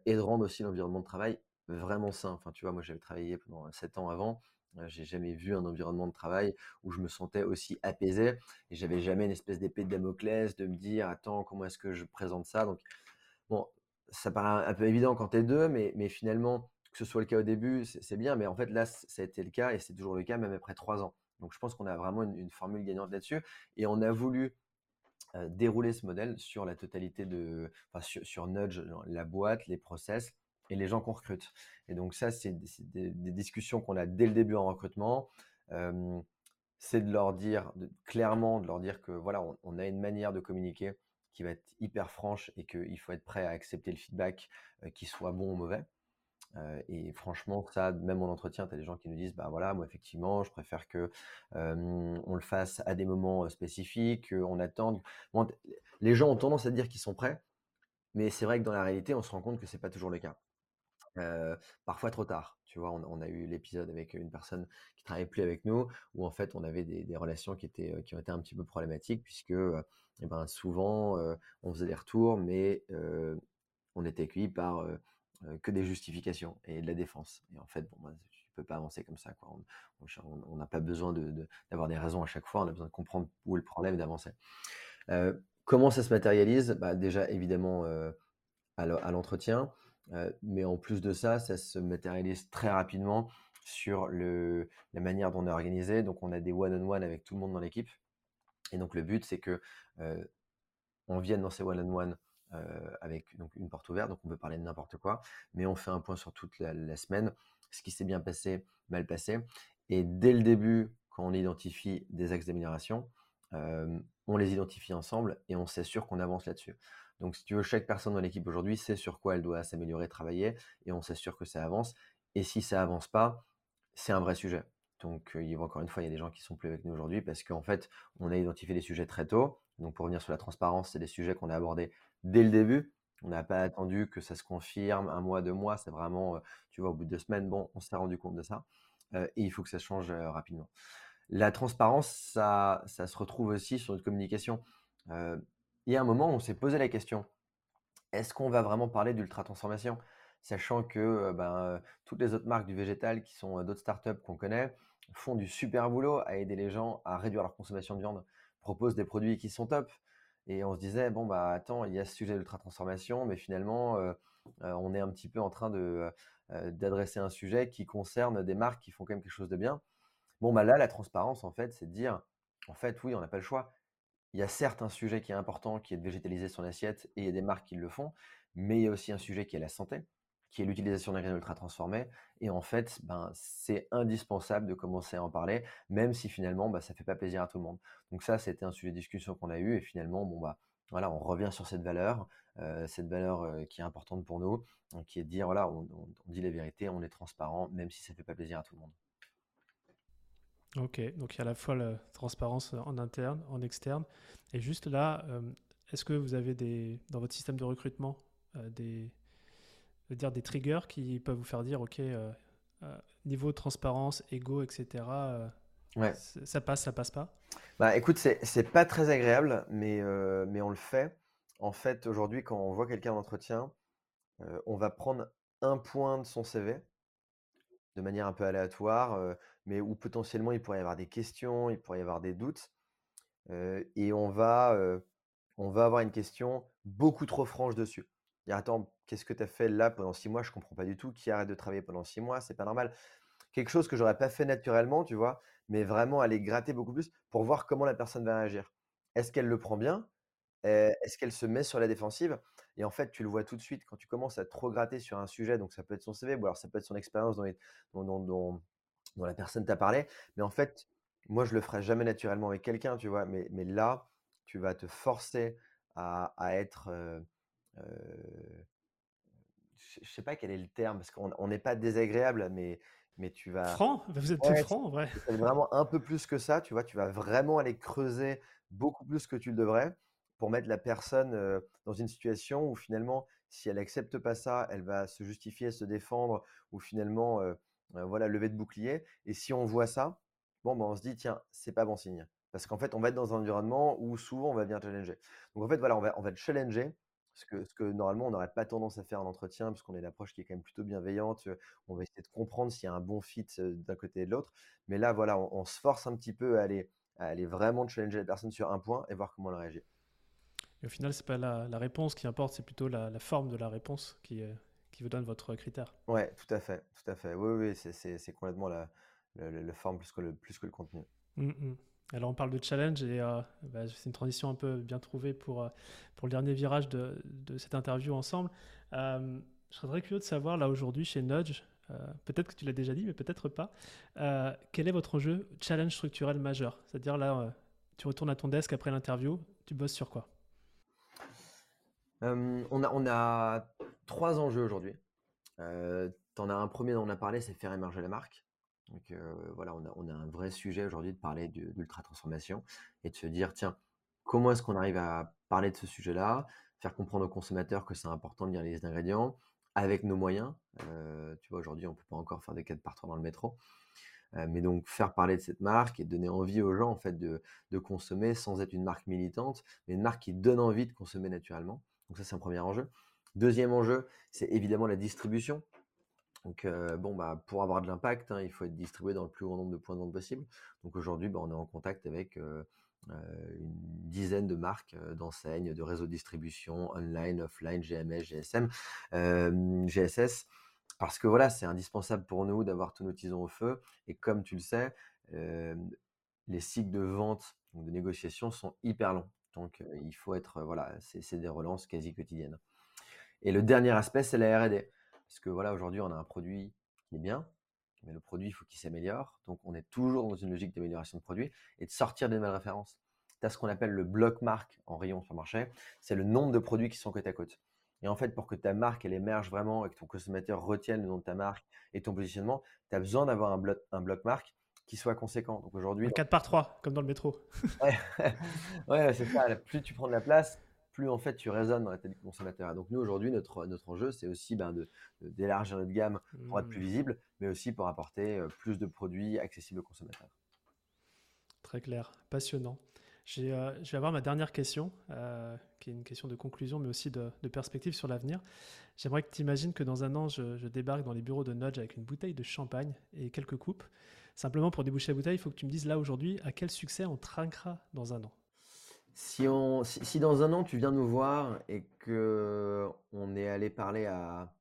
et de rendre aussi l'environnement de travail vraiment sain. Enfin, tu vois, moi, j'avais travaillé pendant 7 ans avant. J'ai jamais vu un environnement de travail où je me sentais aussi apaisé et j'avais jamais une espèce d'épée de Damoclès de me dire, attends, comment est-ce que je présente ça? Donc, bon, ça paraît un peu évident quand tu es deux, mais, mais finalement, que ce soit le cas au début, c'est bien, mais en fait là, ça a été le cas et c'est toujours le cas même après trois ans. Donc je pense qu'on a vraiment une, formule gagnante là-dessus. Et on a voulu dérouler ce modèle sur la totalité de, enfin, sur, Nudge, la boîte, les process et les gens qu'on recrute. Et donc ça, c'est des, discussions qu'on a dès le début en recrutement. c'est de leur dire clairement, de leur dire que voilà, on, a une manière de communiquer qui va être hyper franche et qu'il faut être prêt à accepter le feedback, qu'il soit bon ou mauvais. et franchement, ça, même en entretien, tu as des gens qui nous disent, bah voilà, moi effectivement, je préfère que on le fasse à des moments spécifiques, on attende. les gens ont tendance à dire qu'ils sont prêts, mais c'est vrai que dans la réalité, on se rend compte que c'est pas toujours le cas. Parfois trop tard. Tu vois, on, a eu l'épisode avec une personne qui travaillait plus avec nous, où en fait on avait des, relations qui étaient qui ont été un petit peu problématiques puisque eh ben, souvent on faisait des retours, mais on était accueilli par que des justifications et de la défense. Et en fait, bon, bah, tu peux pas avancer comme ça. On n'a pas besoin d'avoir des raisons à chaque fois. On a besoin de comprendre où est le problème et d'avancer. comment ça se matérialise? Bah, Déjà, évidemment, à l'entretien. Mais en plus de ça, ça se matérialise très rapidement sur la manière dont on est organisé. Donc, on a des one-on-one avec tout le monde dans l'équipe. Et donc, le but, c'est que on vienne dans ces one-on-one avec donc, une porte ouverte, donc on peut parler de n'importe quoi, mais on fait un point sur toute la, semaine, ce qui s'est bien passé, mal passé. Et dès le début, quand on identifie des axes d'amélioration, on les identifie ensemble et on s'assure qu'on avance là-dessus. Donc, si tu veux, chaque personne dans l'équipe aujourd'hui sait sur quoi elle doit s'améliorer, travailler, et on s'assure que ça avance. Et si ça avance pas, c'est un vrai sujet. Donc, encore une fois, il y a des gens qui sont plus avec nous aujourd'hui parce qu'en fait, on a identifié des sujets très tôt. Donc, pour revenir sur la transparence, c'est des sujets qu'on a abordés dès le début. On n'a pas attendu que ça se confirme un mois, deux mois. C'est vraiment, tu vois, au bout de deux semaines, bon, on s'est rendu compte de ça. et il faut que ça change rapidement. La transparence, ça, ça se retrouve aussi sur notre communication. Il y a un moment on s'est posé la question est-ce qu'on va vraiment parler d'ultra transformation Sachant que ben, toutes les autres marques du végétal qui sont d'autres startups qu'on connaît font du super boulot à aider les gens à réduire leur consommation de viande, proposent des produits qui sont top. Et on se disait, bon, bah attends, il y a ce sujet d'ultra transformation, mais finalement, on est un petit peu en train d'adresser un sujet qui concerne des marques qui font quand même quelque chose de bien. Bon, bah là, la transparence, en fait, c'est de dire, en fait, oui, on n'a pas le choix. Il y a certes un sujet qui est important, qui est de végétaliser son assiette, et il y a des marques qui le font, mais il y a aussi un sujet qui est la santé qui est l'utilisation d'ingrédients ultra transformés. Et en fait, ben, c'est indispensable de commencer à en parler, même si finalement, ben, ça ne fait pas plaisir à tout le monde. Donc ça, c'était un sujet de discussion qu'on a eu. Et finalement, bon, bah, voilà, on revient sur cette valeur, euh, cette valeur euh, qui est importante pour nous, qui est de dire, voilà, on, dit la vérité, on est transparent, même si ça ne fait pas plaisir à tout le monde. Ok, donc il y a à la fois la transparence en interne, en externe. Et juste là, euh, est-ce que vous avez des, dans votre système de recrutement des, dire des triggers qui peuvent vous faire dire, OK, euh, euh, niveau transparence, ego, etc., euh, ouais. ça passe, ça passe pas? Bah écoute, c'est pas très agréable, mais, mais on le fait. En fait, aujourd'hui, quand on voit quelqu'un en entretien, on va prendre un point de son CV de manière un peu aléatoire, mais où potentiellement il pourrait y avoir des questions, il pourrait y avoir des doutes. et on va, on va avoir une question beaucoup trop franche dessus. Dire, attends, qu'est-ce que tu as fait là pendant six mois? Je comprends pas du tout. Qui arrête de travailler pendant six mois? C'est pas normal. Quelque chose que j'aurais pas fait naturellement, tu vois, mais vraiment aller gratter beaucoup plus pour voir comment la personne va réagir. Est-ce qu'elle le prend bien? Est-ce qu'elle se met sur la défensive? Et en fait, tu le vois tout de suite quand tu commences à trop gratter sur un sujet. Donc, ça peut être son CV, ou alors ça peut être son expérience dont, la personne t'a parlé. Mais en fait, moi, je le ferai jamais naturellement avec quelqu'un, tu vois. Mais, mais là, tu vas te forcer à, être je sais pas quel est le terme, parce qu'on n'est pas désagréable, mais, mais tu vas. Franc? Vous êtes ouais, franc, vrai. Vraiment un peu plus que ça, tu vois, tu vas vraiment aller creuser beaucoup plus que tu le devrais pour mettre la personne dans une situation où finalement, si elle accepte pas ça, elle va se justifier, se défendre, ou finalement, voilà, lever de bouclier. Et si on voit ça, bon, ben, on se dit, tiens, c'est pas bon signe. Parce qu'en fait, on va être dans un environnement où souvent on va bien challenger. Donc en fait, voilà, on va, on va challenger ce que, ce que normalement on n'aurait pas tendance à faire en entretien, parce qu'on est l'approche qui est quand même plutôt bienveillante. On va essayer de comprendre s'il y a un bon fit d'un côté et de l'autre. Mais là, voilà, on, se force un petit peu à aller, à aller vraiment challenger la personne sur un point et voir comment elle réagit. Et au final, c'est pas la, réponse qui importe, c'est plutôt la, forme de la réponse qui, qui vous donne votre critère. Ouais, tout à fait, tout à fait. Oui, oui, c'est complètement la, forme plus que le, plus que le contenu. Mm, mm. Alors on parle de challenge et euh, bah, c'est une transition un peu bien trouvée pour, euh, pour le dernier virage de, de cette interview ensemble. Euh, je serais très curieux de savoir là aujourd'hui chez Nudge, peut-être que tu l'as déjà dit mais peut-être pas, quel est votre enjeu challenge structurel majeur? C'est-à-dire là, tu retournes à ton desk après l'interview, tu bosses sur quoi? On, a, on a trois enjeux aujourd'hui. tu en as un premier dont on a parlé, c'est faire émerger la marque. Donc voilà, on a, un vrai sujet aujourd'hui de parler d'ultra transformation et de se dire, tiens, comment est-ce qu'on arrive à parler de ce sujet-là, faire comprendre aux consommateurs que c'est important de lire les listes d'ingrédients avec nos moyens. tu vois, aujourd'hui, on ne peut pas encore faire des 4 par 3 dans le métro. mais donc faire parler de cette marque et donner envie aux gens en fait de, consommer sans être une marque militante, mais une marque qui donne envie de consommer naturellement. Donc ça c'est un premier enjeu. Deuxième enjeu, c'est évidemment la distribution. Donc, bon, bah, pour avoir de l'impact, hein, il faut être distribué dans le plus grand nombre de points de vente possible. Donc, aujourd'hui, bah, on est en contact avec une dizaine de marques d'enseignes, de réseaux de distribution, online, offline, GMS, GSM, GSS. Parce que voilà, c'est indispensable pour nous d'avoir tous nos tisons au feu. Et comme tu le sais, les cycles de vente, de négociation sont hyper longs. Donc, il faut être, voilà, c'est des relances quasi quotidiennes. Et le dernier aspect, c'est la R&D. Parce que voilà, aujourd'hui, on a un produit qui est bien, mais le produit, il faut qu'il s'améliore. Donc, on est toujours dans une logique d'amélioration de produit et de sortir des nouvelles références. Tu as ce qu'on appelle le bloc marque en rayon sur le marché. C'est le nombre de produits qui sont côte à côte. Et en fait, pour que ta marque, elle émerge vraiment et que ton consommateur retienne le nom de ta marque et ton positionnement, tu as besoin d'avoir un bloc, un bloc marque qui soit conséquent. Donc aujourd'hui. 4 par 3, comme dans le métro. ouais, ouais c'est ça. Plus tu prends de la place, plus en fait tu résonnes dans la tête du consommateur. donc nous aujourd'hui notre, notre enjeu c'est aussi ben, de, d'élargir notre gamme pour être plus mmh. visible, mais aussi pour apporter euh, plus de produits accessibles aux consommateurs. Très clair, passionnant. Euh, je vais avoir ma dernière question, euh, qui est une question de conclusion, mais aussi de, perspective sur l'avenir. J'aimerais que tu imagines que dans un an, je, je, débarque dans les bureaux de Nudge avec une bouteille de champagne et quelques coupes. Simplement pour déboucher la bouteille, il faut que tu me dises là aujourd'hui à quel succès on trinquera dans un an? Si, on, si, dans un an tu viens nous voir et que on est allé parler à,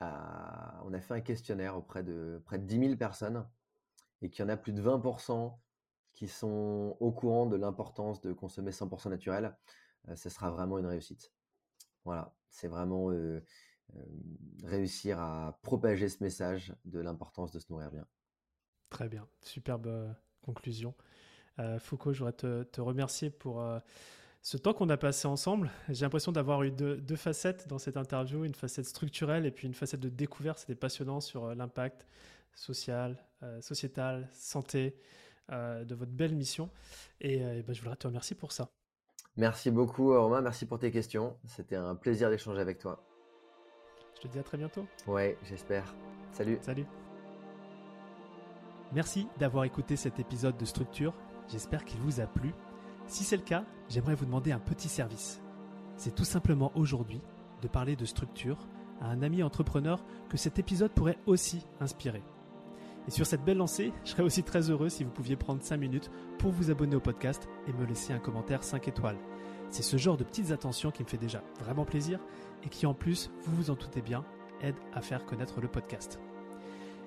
on a fait un questionnaire auprès de près de 10 000 personnes et qu'il y en a plus de 20% qui sont au courant de l'importance de consommer 100% naturel, euh, ce sera vraiment une réussite. Voilà, c'est vraiment euh, euh, réussir à propager ce message de l'importance de se nourrir bien. Très bien, superbe conclusion. Euh, Foucault, je voudrais te, remercier pour euh, ce temps qu'on a passé ensemble. J'ai l'impression d'avoir eu deux, facettes dans cette interview, une facette structurelle et puis une facette de découverte. C'était passionnant sur euh, l'impact social, sociétal, santé de votre belle mission. Et, ben, je voudrais te remercier pour ça. Merci beaucoup Romain, merci pour tes questions. C'était un plaisir d'échanger avec toi. Je te dis à très bientôt. Ouais, j'espère. Salut. Salut. Merci d'avoir écouté cet épisode de Structure. J'espère qu'il vous a plu. Si c'est le cas, j'aimerais vous demander un petit service. C'est tout simplement aujourd'hui de parler de structure à un ami entrepreneur que cet épisode pourrait aussi inspirer. Et sur cette belle lancée, je serais aussi très heureux si vous pouviez prendre 5 minutes pour vous abonner au podcast et me laisser un commentaire 5 étoiles. C'est ce genre de petites attentions qui me fait déjà vraiment plaisir et qui en plus, vous vous en doutez bien, aide à faire connaître le podcast.